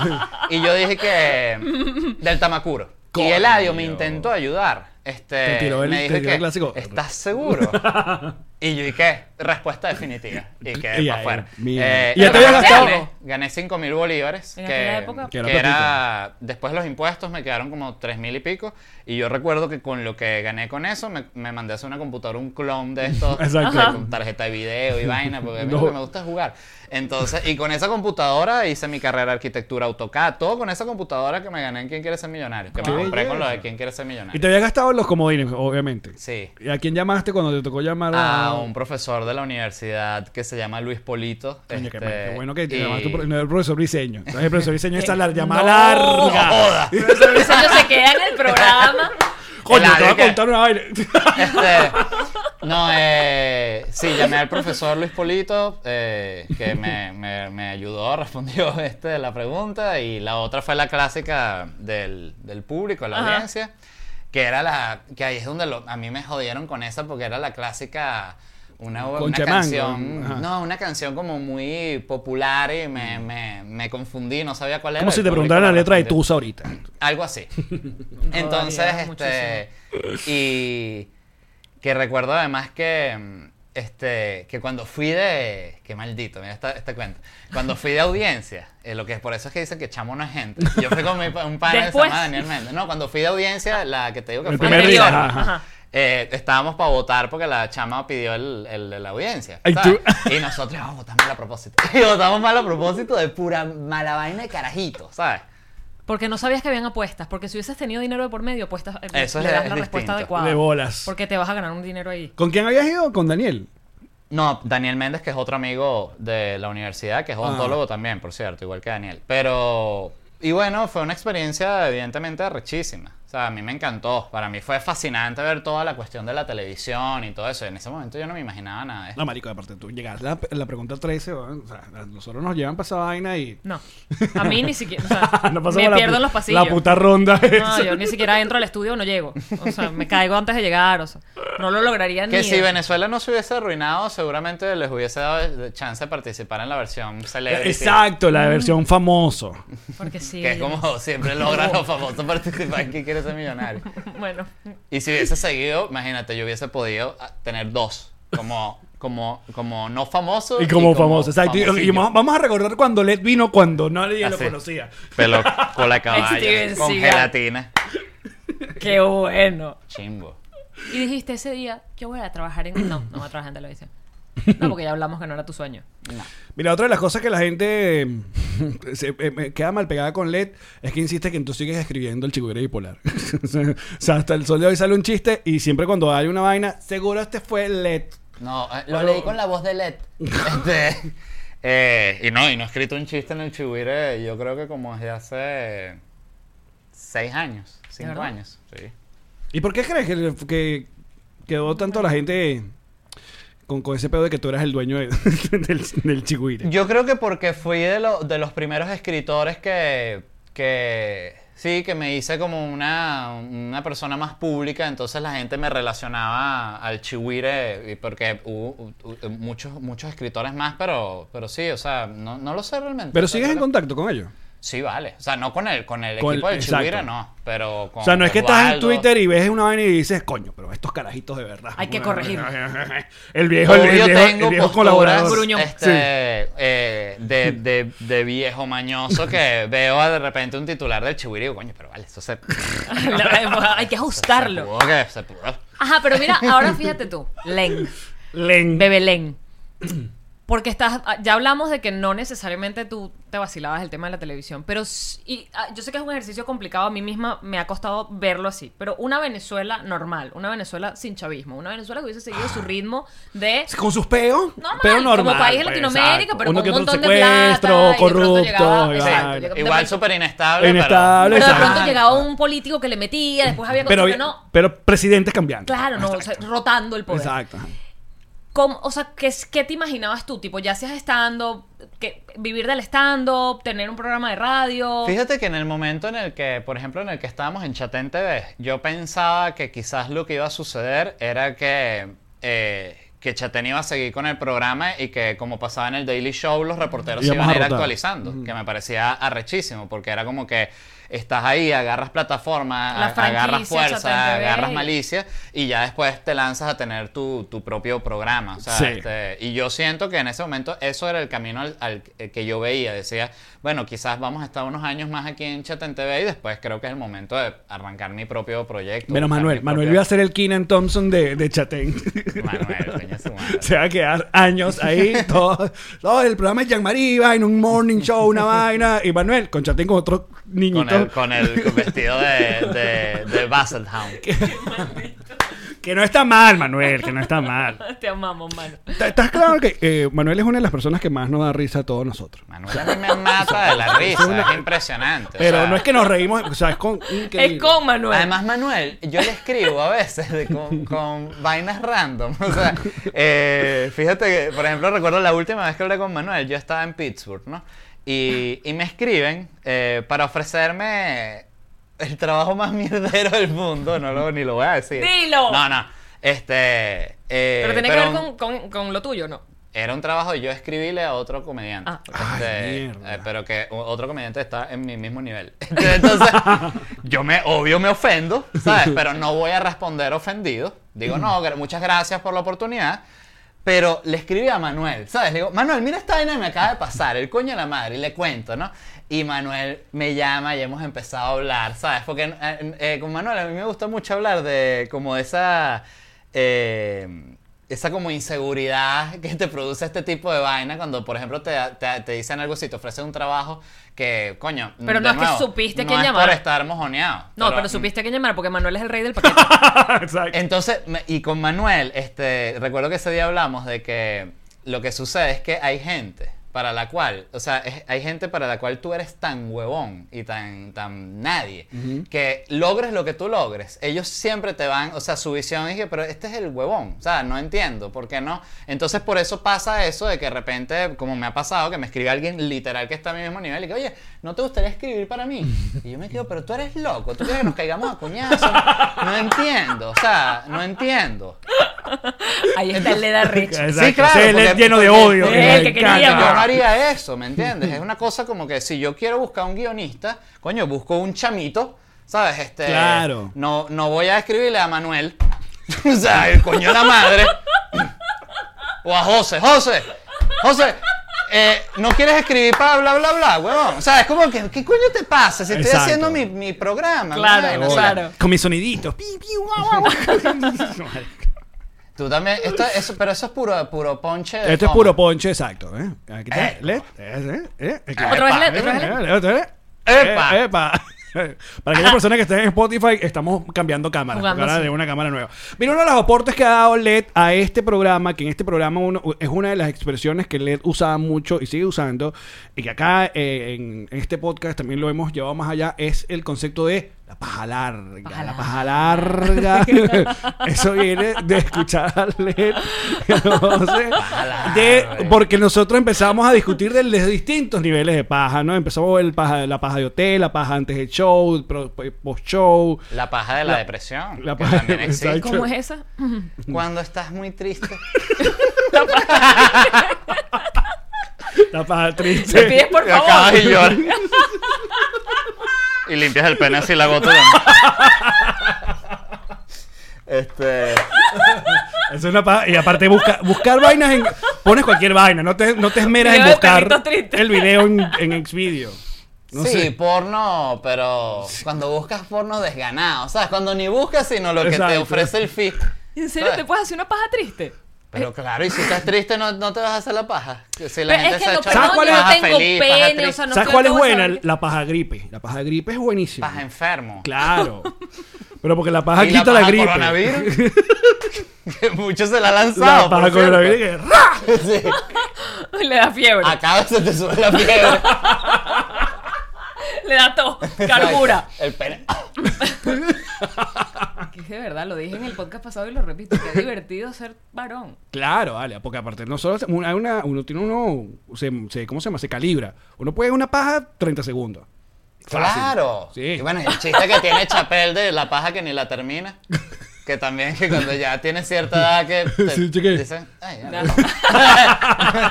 Y yo dije que del Tamacuro. Y Coño. Eladio me intentó ayudar. Este, Te tiró el- me te dijo tiró que, el clásico. ¿estás seguro? y yo, ¿y qué? Respuesta definitiva. Y quedé Y para afuera. Eh, ¿Y ya te habías gastado? Gané, gané 5 mil bolívares. En que, aquella época. Que que era después de los impuestos me quedaron como 3 mil y pico. Y yo recuerdo que con lo que gané con eso, me, me mandé a hacer una computadora, un clon de estos. Exacto. Con tarjeta de video y vaina, porque a mí No. lo que me gusta es jugar. Entonces, y con esa computadora hice mi carrera de arquitectura AutoCAD, todo con esa computadora que me gané en Quién Quiere Ser Millonario. Que me compré con lo de Quién Quiere Ser Millonario. Y te había gastado los comodines, obviamente. Sí. ¿Y a quién llamaste cuando te tocó llamar a.? A un profesor de la universidad que se llama Luis Polito. Coño, qué, este, qué bueno que te y- llamaste pro- no, el profesor Briseño. Entonces, el profesor Briseño esa la No, llamada larga. Profesor Briseño se queda en el programa. Coño, te voy a contar una vaina. Este, no, eh, sí, llamé al profesor Luis Polito, eh, que me, me- me ayudó, respondió este, la pregunta, y la otra fue la clásica del, del público, de la Ajá. audiencia, que era la, que ahí es donde lo- a mí me jodieron con esa, porque era la clásica, una, una canción, ajá. no, una canción como muy popular y me, me, me confundí, no sabía cuál era. Como si te preguntaran la letra de. Tusa ahorita. Algo así. Entonces, este. Y. Que recuerdo además que. Este. Que cuando fui de. Qué maldito, mira esta, este cuento. Cuando fui de audiencia, eh, lo que por eso es que dicen que chamo no es gente. Yo fui con mi, un padre que se llama Daniel Méndez. No, cuando fui de audiencia, la que te digo que El fue primer Anterior. día. ajá. Ajá. eh, estábamos para votar porque la chama pidió el, el la audiencia. Y nosotros vamos a votar mal a propósito. Y votamos mal a propósito de pura mala vaina de carajito, ¿sabes? Porque no sabías que habían apuestas. Porque si hubieses tenido dinero de por medio, apuestas, eh, Eso le es- das es la respuesta distinto. adecuada. De bolas. Porque te vas a ganar un dinero ahí. ¿Con quién habías ido? Con Daniel. No, Daniel Méndez, que es otro amigo de la universidad, que es odontólogo también, por cierto, igual que Daniel. Pero, y bueno, fue una experiencia evidentemente rechísima. O sea, a mí me encantó. Para mí fue fascinante ver toda la cuestión de la televisión y todo eso. En ese momento yo no me imaginaba nada de eso. No, marico, aparte tú llegas a la, la pregunta 13, weón, o sea, a nosotros nos llevan para esa vaina y... No. A mí ni siquiera. O sea, No me la pierdo en los pasillos. La puta ronda No, yo ni siquiera entro al estudio, no llego. O sea, me caigo antes de llegar. O sea, no lo lograría ni. Que si de- Venezuela no se hubiese arruinado, seguramente les hubiese dado chance de participar en la versión celebrity. Exacto, la versión famoso. Porque sí. Que es como siempre logran los famosos participar en millonario. Bueno. Y si hubiese seguido, imagínate, yo hubiese podido ah, tener dos. Como, como, como no famoso. Y como famoso, exacto. Y- Y, vamos a recordar cuando Led vino cuando nadie lo conocía. Pelo con la caballa, Steven con gelatina. Qué bueno. Chimbo. Y dijiste ese día, yo voy a trabajar en. No, no voy a trabajar en televisión. No, porque ya hablamos que no era tu sueño. No. Mira, otra de las cosas que la gente se, eh, queda mal pegada con LED es que insiste que tú sigues escribiendo el chigüire bipolar. o sea, hasta el sol de hoy sale un chiste y siempre cuando hay una vaina, seguro este fue LED. No, eh, lo leí con la voz de Led. Este, eh, y no, y no he escrito un chiste en el chihuire, yo creo que como desde hace seis años, cinco años. Sí. ¿Y por qué crees que, que quedó tanto la gente con, con ese pedo de que tú eras el dueño de- del, del chigüire? Yo creo que porque fui de, lo- de los primeros escritores que, que sí, que me hice como una, una persona más pública, entonces la gente me relacionaba al chihuire, y porque hubo, hubo muchos, muchos escritores más, pero, pero sí, o sea, no, no lo sé realmente. Pero sigues en contacto con ellos. Sí, vale. O sea, no con el, con el Con equipo el- del chihuire, no, pero con O sea, no es que estás en. Twitter y ves una vaina y dices, coño, pero estos carajitos de verdad. Hay que corregir. El viejo, el, el viejo, tengo el viejo colaborador. Este, Sí. eh, de, de, de viejo mañoso que veo de repente un titular del chihuire y digo, coño, pero vale, esto se... Hay que ajustarlo. Se pudo que se pudo. Ajá, pero mira, ahora fíjate tú. Len. Len. Bebé Len. Porque estás, ah, ya hablamos de que no necesariamente tú te vacilabas el tema de la televisión, pero s- y, ah, yo sé que es un ejercicio complicado, a mí misma me ha costado verlo así, pero una Venezuela normal, una Venezuela sin chavismo, una Venezuela que hubiese seguido su ritmo de Con sus peos, Normal, pero como normal. país de pues, Latinoamérica, pero Uno con que un otro montón de plata, corrupto. llegaba- y exacto, llegaba- Igual súper inestable, Inestable, pero de pronto llegaba un político que le metía, después había cosas Pero, que no. pero presidentes cambiando. Claro, no, o sea, rotando el poder. Exacto. Ajá. ¿Cómo- o sea, ¿qué, ¿qué te imaginabas tú? Tipo, ya seas stand-up, que- vivir del stand-up, tener un programa de radio. Fíjate que en el momento en el que, por ejemplo, en el que estábamos en Chatén TV, yo pensaba que quizás lo que iba a suceder era que, eh, que Chatén iba a seguir con el programa y que como pasaba en el Daily Show, los reporteros se iban a a ir rotar. actualizando, que me parecía arrechísimo, porque era como que estás ahí, agarras plataforma, agarras fuerza, agarras malicia y ya después te lanzas a tener tu, tu propio programa. O sea, Sí. este, y yo siento que en ese momento eso era el camino al, al que yo veía. Decía, bueno, quizás vamos a estar unos años más aquí en Chatén TV y después creo que es el momento de arrancar mi propio proyecto. Buscar Manuel. Manuel propio- iba a ser el Keenan Thompson de, de Chatén. Manuel, coño, su madre. Se va a quedar años ahí. Todo, todo el programa es Jean-Marie, vaina, un morning show, una vaina. Y Manuel con Chatén con otro niñito. Con el, con el con vestido de, de, de Basset Hound. Que no está mal, Manuel, que no está mal. Te amamos, mano. ¿Estás- ¿Estás claro que eh, Manuel es una de las personas que más nos da risa a todos nosotros? Manuel a mí me mata de la risa, es impresionante. o Pero sea, no es que nos reímos, o sea, es con. increíble. Es con Manuel. Además, Manuel, yo le escribo a veces de- con, con vainas random. O sea, eh, fíjate que, por ejemplo, recuerdo la última vez que hablé con Manuel, yo estaba en Pittsburgh, ¿no? Y, y me escriben eh, para ofrecerme el trabajo más mierdero del mundo. No lo, ni lo voy a decir. ¡Dilo! No, no. Este. eh, Pero tiene que pero ver con, con- con lo tuyo, ¿no? Era un trabajo de yo escribirle a otro comediante. Ah. Ay, Este, mierda. eh, pero que otro comediante está en mi mismo nivel. Entonces, yo me, obvio me ofendo, ¿sabes? Pero no voy a responder ofendido. Digo, no, gra- muchas gracias por la oportunidad. Pero le escribí a Manuel, ¿sabes? Le digo, Manuel, mira esta vaina que me acaba de pasar, el coño de la madre, y le cuento, ¿no? Y Manuel me llama y hemos empezado a hablar, ¿sabes? Porque eh, eh, con Manuel a mí me gusta mucho hablar de como esa... eh, esa como inseguridad que te produce este tipo de vaina cuando, por ejemplo, te, te, te dicen algo si te ofrecen un trabajo que, coño, Pero no es que nuevo, supiste no quién es llamar. por estar mojoneado. No, pero, supiste que llamar porque Manuel es el rey del paquete. Exacto. Entonces, me- y con Manuel, este, recuerdo que ese día hablamos de que lo que sucede es que hay gente para la cual, o sea, es- hay gente para la cual tú eres tan huevón y tan, tan nadie, que logres lo que tú logres, ellos siempre te van, o sea, su visión es que, pero este es el huevón, o sea, no entiendo, ¿por qué no? Entonces por eso pasa eso de que de repente, como me ha pasado, que me escribe alguien literal que está a mi mismo nivel y que, oye, ¿no te gustaría escribir para mí? Y yo me quedo, pero tú eres loco, tú quieres que nos caigamos a cuñazos, no entiendo, o sea, no entiendo. Ahí está el Leda Rich. Exacto. claro, Ese es el porque- lleno de odio. Que queríamos. No haría eso, ¿me entiendes? Es una cosa como que si yo quiero buscar un guionista, coño, busco un chamito, ¿sabes? Este, Claro. No, no voy a escribirle a Manuel, o sea, el coño de la madre, o a José, José, José. eh, ¿No quieres escribir para bla, bla, bla, huevón? O sea, es como que, ¿qué coño te pasa? Si estoy Exacto. haciendo mi, mi programa. Claro, vaina, o sea, claro. Con mis soniditos. Tú también, esto, eso, pero eso es puro, puro ponche. de Esto es puro ponche, exacto. ¿eh? Aquí está. LED, eh, eh, eh, Otra vez epa, LED, otra vez LED. otra vez. Epa. Eh, epa. Para aquellas personas que estén en Spotify, estamos cambiando ahora sí. de una cámara nueva. Mira, uno de los aportes que ha dado LED a este programa, que en este programa uno, es una de las expresiones que LED usaba mucho y sigue usando, y que acá eh, en, en este podcast también lo hemos llevado más allá, es el concepto de la paja larga. Paja la paja larga. Eso viene de escuchar a LED. no sé, de, larga. porque nosotros empezamos a discutir de los distintos niveles de paja, ¿no? Empezamos el paja, la paja de hotel, la paja antes del show, pro- post show. La paja de la, La- depresión. la que paja- también existe. exacto. ¿Cómo es esa? Cuando estás muy triste. La paja Le triste. pides por favor. y. y limpias el pene así la gota de Este. Es una paja. Y aparte, busca, buscar vainas en. Pones cualquier vaina, no te, no te esmeras en buscar el video en, en Xvideo. No sí, sé. porno, pero cuando buscas porno desganado, ¿sabes? Cuando ni buscas sino lo que te ofrece el feed. ¿En serio ¿Sabes? te puedes hacer una paja triste? Pero claro, y si estás triste no, no te vas a hacer la paja. Si Pero la gente es que se no, echa ¿Sabes cuál es? paja tengo feliz, paja pene, o sea, no ¿Sabes cuál es buena? saber- La paja gripe. La paja gripe es buenísima. Paja enfermo. Claro. Pero porque la paja Y quita la, paja gripe. coronavirus, que muchos se la han La lanzado. paja por cierto. coronavirus que. Sí. Le da fiebre, Acá se te sube la fiebre. le da tos, carbura. El pene. Que de verdad, lo dije en el podcast pasado y lo repito, que divertido ser varón. Claro, vale, porque aparte no solo se- una, una- uno tiene uno, se, se- ¿cómo se llama? Se calibra. Uno puede una paja 30 segundos. Fácil. Claro. Sí. Y bueno, el chiste que tiene Chapel de la paja que ni la termina. Que también que cuando ya tiene cierta edad que te Sí, dicen, ay, ya, No.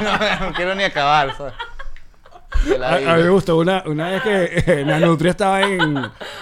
no, no quiero ni acabar. ¿sabes? A, a mí me gustó una, una vez que eh, la Nutria estaba en,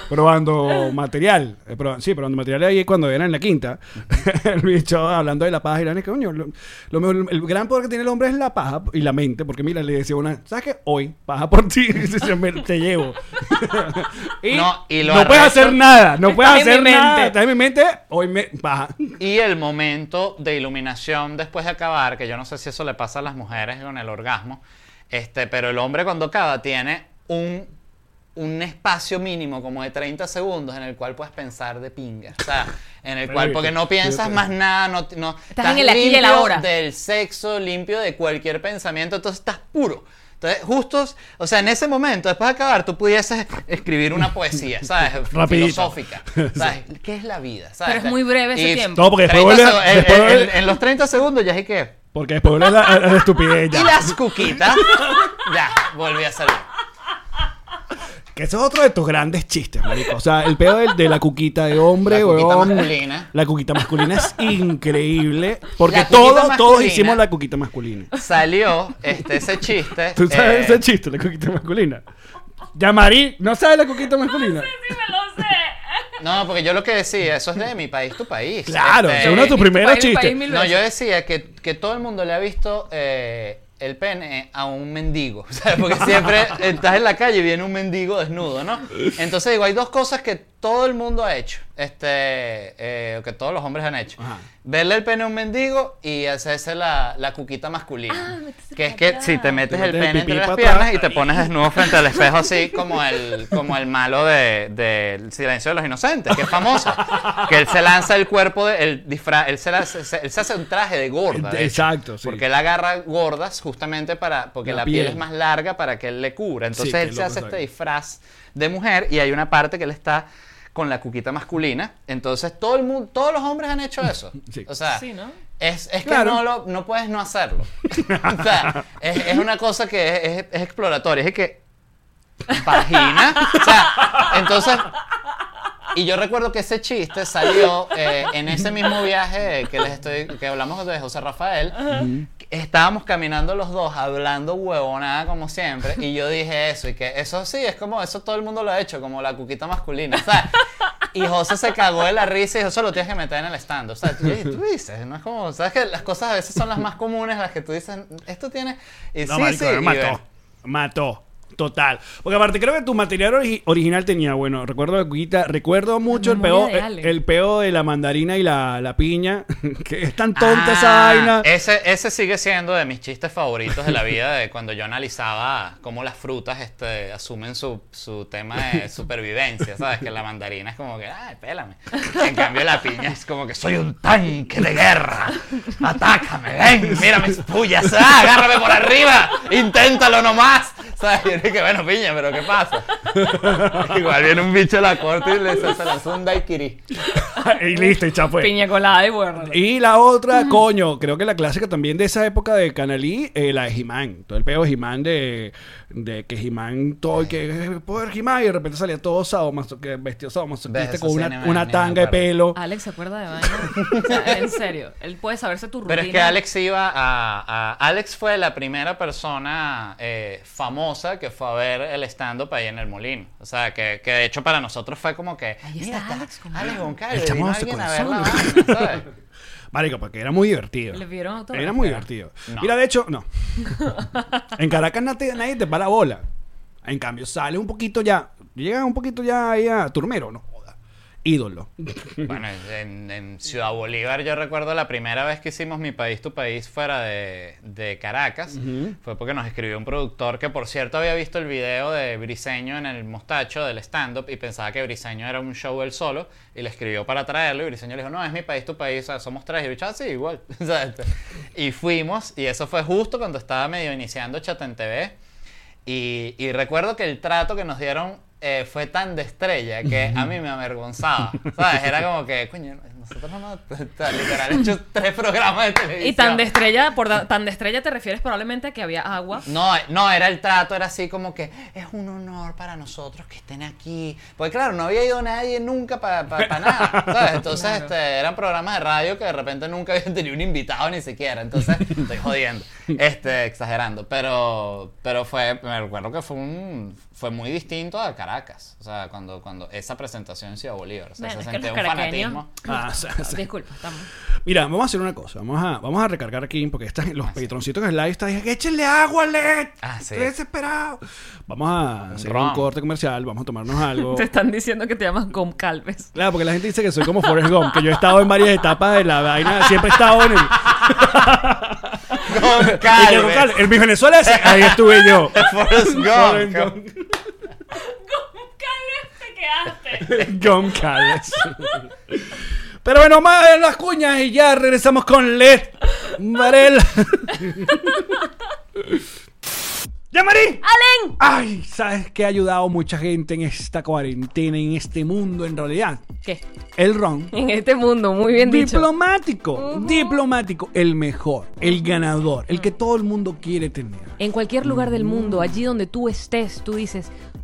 probando material. eh, proba- sí, probando material ahí cuando era en la quinta. el bicho hablando de la paja y la neta, coño, lo, lo mejor- el gran poder que tiene el hombre es la paja y la mente. Porque mira, le decía una, ¿sabes qué? Hoy, paja por ti, te llevo. y No, y lo no puedes hacer nada, no puedes hacer nada. mente. Está en mi mente, hoy me paja. Y el momento de iluminación después de acabar, que yo no sé si eso le pasa a las mujeres con el orgasmo, este, pero el hombre cuando acaba tiene un, un espacio mínimo como de 30 segundos en el cual puedes pensar de pinga. O sea, en el cual, porque no piensas más nada, no, no Estás en el aquí y el ahora. del sexo, limpio de cualquier pensamiento, entonces estás puro. Entonces, justo, o sea, en ese momento, después de acabar, tú pudieses escribir una poesía, ¿sabes? Rapidito. Filosófica. ¿Sabes? ¿Qué es la vida? ¿sabes? Pero es muy breve ese Y tiempo. No, porque después 30 vuelve en- después en, vuelve- en- en los 30 segundos ya hay que. Porque después vuelve la, estupidez ya. Y las cuquitas. ya, volví a salir. Que eso es otro de tus grandes chistes, marico. O sea, el pedo de, de la cuquita de hombre, La cuquita masculina. La cuquita masculina es increíble. Porque La cuquita todos, todos masculina. hicimos la cuquita masculina. Salió este, ese chiste. ¿Tú sabes eh, ese chiste, la cuquita masculina? Yamari, ¿no sabes la cuquita masculina? Sí, me lo sé. No, porque yo lo que decía, eso es de mi país, tu país. Claro, Este, es uno de tus primeros chistes. No, yo decía que, que todo el mundo le ha visto eh, el pene a un mendigo, ¿sabes? Porque siempre estás en la calle y viene un mendigo desnudo, ¿no? Entonces digo, hay dos cosas que todo el mundo ha hecho, este, eh, que todos los hombres han hecho. Ajá. Verle el pene a un mendigo y hacerse la, la cuquita masculina. Ah, que es que atrás. si te metes Te el metes el pene entre las piernas atrás. y te pones desnudo frente al espejo así como el, como el malo de, de El silencio de los inocentes, que es famoso. que él se lanza el cuerpo, de, el disfraz, él se, la- se- él se hace un traje de gorda. de hecho. Exacto, sí. Porque él agarra gordas justamente para, porque La la, piel. piel. es más larga para que él le cubra. Entonces él se hace este disfraz de mujer y hay una parte que él está con la cuquita masculina. Entonces todo el mundo, todos los hombres han hecho eso. Sí. O sea, Sí, ¿no? es, es que Claro. no, lo, no puedes no hacerlo. o sea, es, es una cosa que es, es- es exploratoria. Es que vagina. O sea, entonces y yo recuerdo que ese chiste salió eh, en ese mismo viaje que les estoy que hablamos de José Rafael. Estábamos caminando los dos hablando huevonada como siempre y yo dije eso y que eso sí es como eso todo el mundo lo ha hecho como la cuquita masculina, ¿sabes? Y José se cagó de la risa y dijo, eso lo tienes que meter en el stand. O sea, tú, tú dices, no es como, sabes que las cosas a veces son las más comunes, las que tú dices, esto tiene y No, sí, marico, sí, me y mató. Mató. Total. Porque aparte creo que tu material ori- original tenía, bueno, recuerdo la recuerdo mucho el peo, de el, peo de la mandarina y la, la piña, que es tan tonta Ah, esa vaina. Ese, ese sigue siendo de mis chistes favoritos de la vida, de cuando yo analizaba cómo las frutas este, asumen su, su tema de supervivencia, ¿sabes? Que la mandarina es como que, ay, pélame. En cambio la piña es como que soy un tanque de guerra. Atácame, ven, mira mis pullas, ah, agárrame por arriba, inténtalo nomás. ¿Sabes? Y dije, bueno, piña, pero ¿qué pasa? Igual viene un bicho a la corte y le se, lanzó un daiquiri. y listo, y ya fue. Piña colada y bueno. Y la otra, coño, creo que la clásica también de esa época de Canalí, eh, la de He-Man. Todo el peo de He-Man de, de que He-Man, todo, que eh, poder He-Man, y de repente salía todo sadomaso, que vestido sadomasoquista con sí, una, me- una tanga de pelo. Alex se acuerda de vaina. O sea, en serio. Él puede saberse tu rutina. Pero es que Alex iba a, a- Alex fue la primera persona eh, famosa que fue a ver el stand-up ahí en el Molino. O sea, que, que de hecho para nosotros fue como que. Ahí está "Mira, está Alex con- Alex Goncalves, El chamo vino de su alguien a ver la corazón". vaina, ¿sabes? Marico, porque era muy divertido. Le autógrafo. Era muy divertido. No. Mira, de hecho, no. en Caracas nadie, nadie te para bola. En cambio, sale un poquito ya. Llega un poquito ya ahí a Turmero, no. Ídolo. Bueno, en, en Ciudad Bolívar yo recuerdo la primera vez que hicimos Mi País, Tu País fuera de, de Caracas. Fue porque nos escribió un productor que, por cierto, había visto el video de Briseño en el mostacho del stand-up y pensaba que Briseño era un show él solo y le escribió para traerlo y Briseño le dijo, no, es Mi País, Tu País, o sea, somos tres. Y yo, "Ah, sí, igual. Y fuimos y eso fue justo cuando estaba medio iniciando Chat en TV. Y, y recuerdo que el trato que nos dieron eh, fue tan de estrella que a mí me avergonzaba. ¿Sabes? Era como que, coño, nosotros no hemos literal hecho tres programas de televisión. Y tan de estrella, por da- tan de estrella te refieres probablemente a que había agua. No, no, era el trato, era así como que es un honor para nosotros que estén aquí. Porque claro, no había ido nadie nunca para nada, ¿sabes? Entonces Claro. este, eran programas de radio que de repente nunca habían tenido un invitado ni siquiera. Entonces, estoy jodiendo, este, exagerando. Pero, pero fue, me recuerdo que fue un, fue muy distinto a Caracas. O sea, cuando, cuando esa presentación en Ciudad Bolívar. O sea, Bueno, se es sentía un fanatismo. Ah, o sea, o sea. Disculpa, estamos. Mira, vamos a hacer una cosa. Vamos a, vamos a recargar aquí porque están los patroncitos que live están diciendo, échenle agua, LED. Ah, sí. Estoy desesperado. Vamos a hacer ron. un corte comercial, vamos a tomarnos algo. Te están diciendo que te llamas Gom Calves. Claro, porque la gente dice que soy como Forrest Gump, que yo he estado en varias etapas de la vaina, siempre he estado en el... Calves. claro, en mi Venezuela, ese- ahí estuve yo. Forrest Gump. Gump. Calves te quedaste. Gump Calves. Pero bueno, más en las cuñas y ya regresamos con Led Varela. ¡Ya, Marí! ¡Alen! Ay, ¿sabes qué ha ayudado mucha gente en esta cuarentena, en este mundo en realidad? ¿Qué? El ron. En este mundo, muy bien dicho. Diplomático, diplomático, el mejor, el ganador, el que todo el mundo quiere tener. En cualquier lugar del mundo, allí donde tú estés, tú dices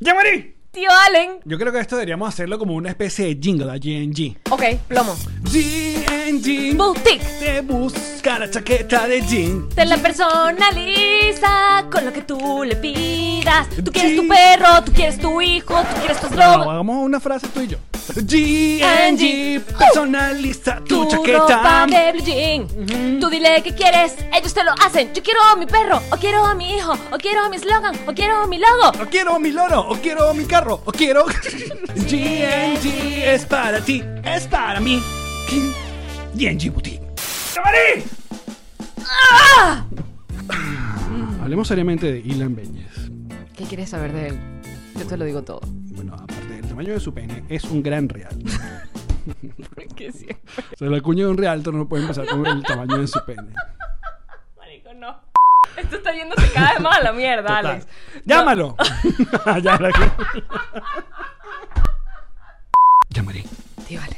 ¡Ya, Marí! Tío Allen. Yo creo que esto deberíamos hacerlo como una especie de jingle a GNG. Ok, plomo. GNG Boutique. te busca la chaqueta de jean. Te la personaliza con lo que tú le pidas. Tú quieres tu perro, tú quieres tu hijo, tú quieres tus No, drogas. hagamos una frase tú y yo. GNG personaliza tu, Tu chaqueta. ropa de blue jean. Tú dile qué quieres, ellos te lo hacen. Yo quiero a mi perro, o quiero a mi hijo, o quiero a mi slogan, o quiero a mi logo. O quiero mi loro, o quiero mi carro, o quiero. GNG es para ti, es para mí. GNG Boutique. ¡Camarín! ¡Ah! Hablemos seriamente de Ilan Beñez. ¿Qué quieres saber de él? Yo te lo digo todo. Bueno, aparte del tamaño de su pene, es un gran real. Que sí. O sea, la cuña de un realtor no puede empezar con el tamaño de su pene. Marico, no. Esto está yéndose cada vez más a la mierda, Total. Alex. ¡Llámalo! la- Llamaré. Tío Alex,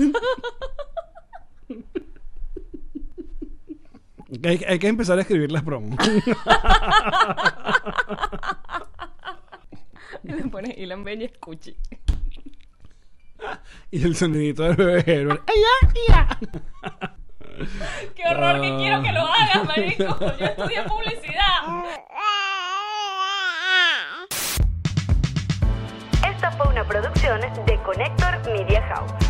hay, hay que empezar a escribir las promos. Le pone Ilan Benjes Cuchi. y el sonidito del bebé Herbert. ¡Ay, ya, ya! Qué horror que quiero que lo hagas, marico. Yo estudié publicidad. Esta fue una producción de Connector Media House.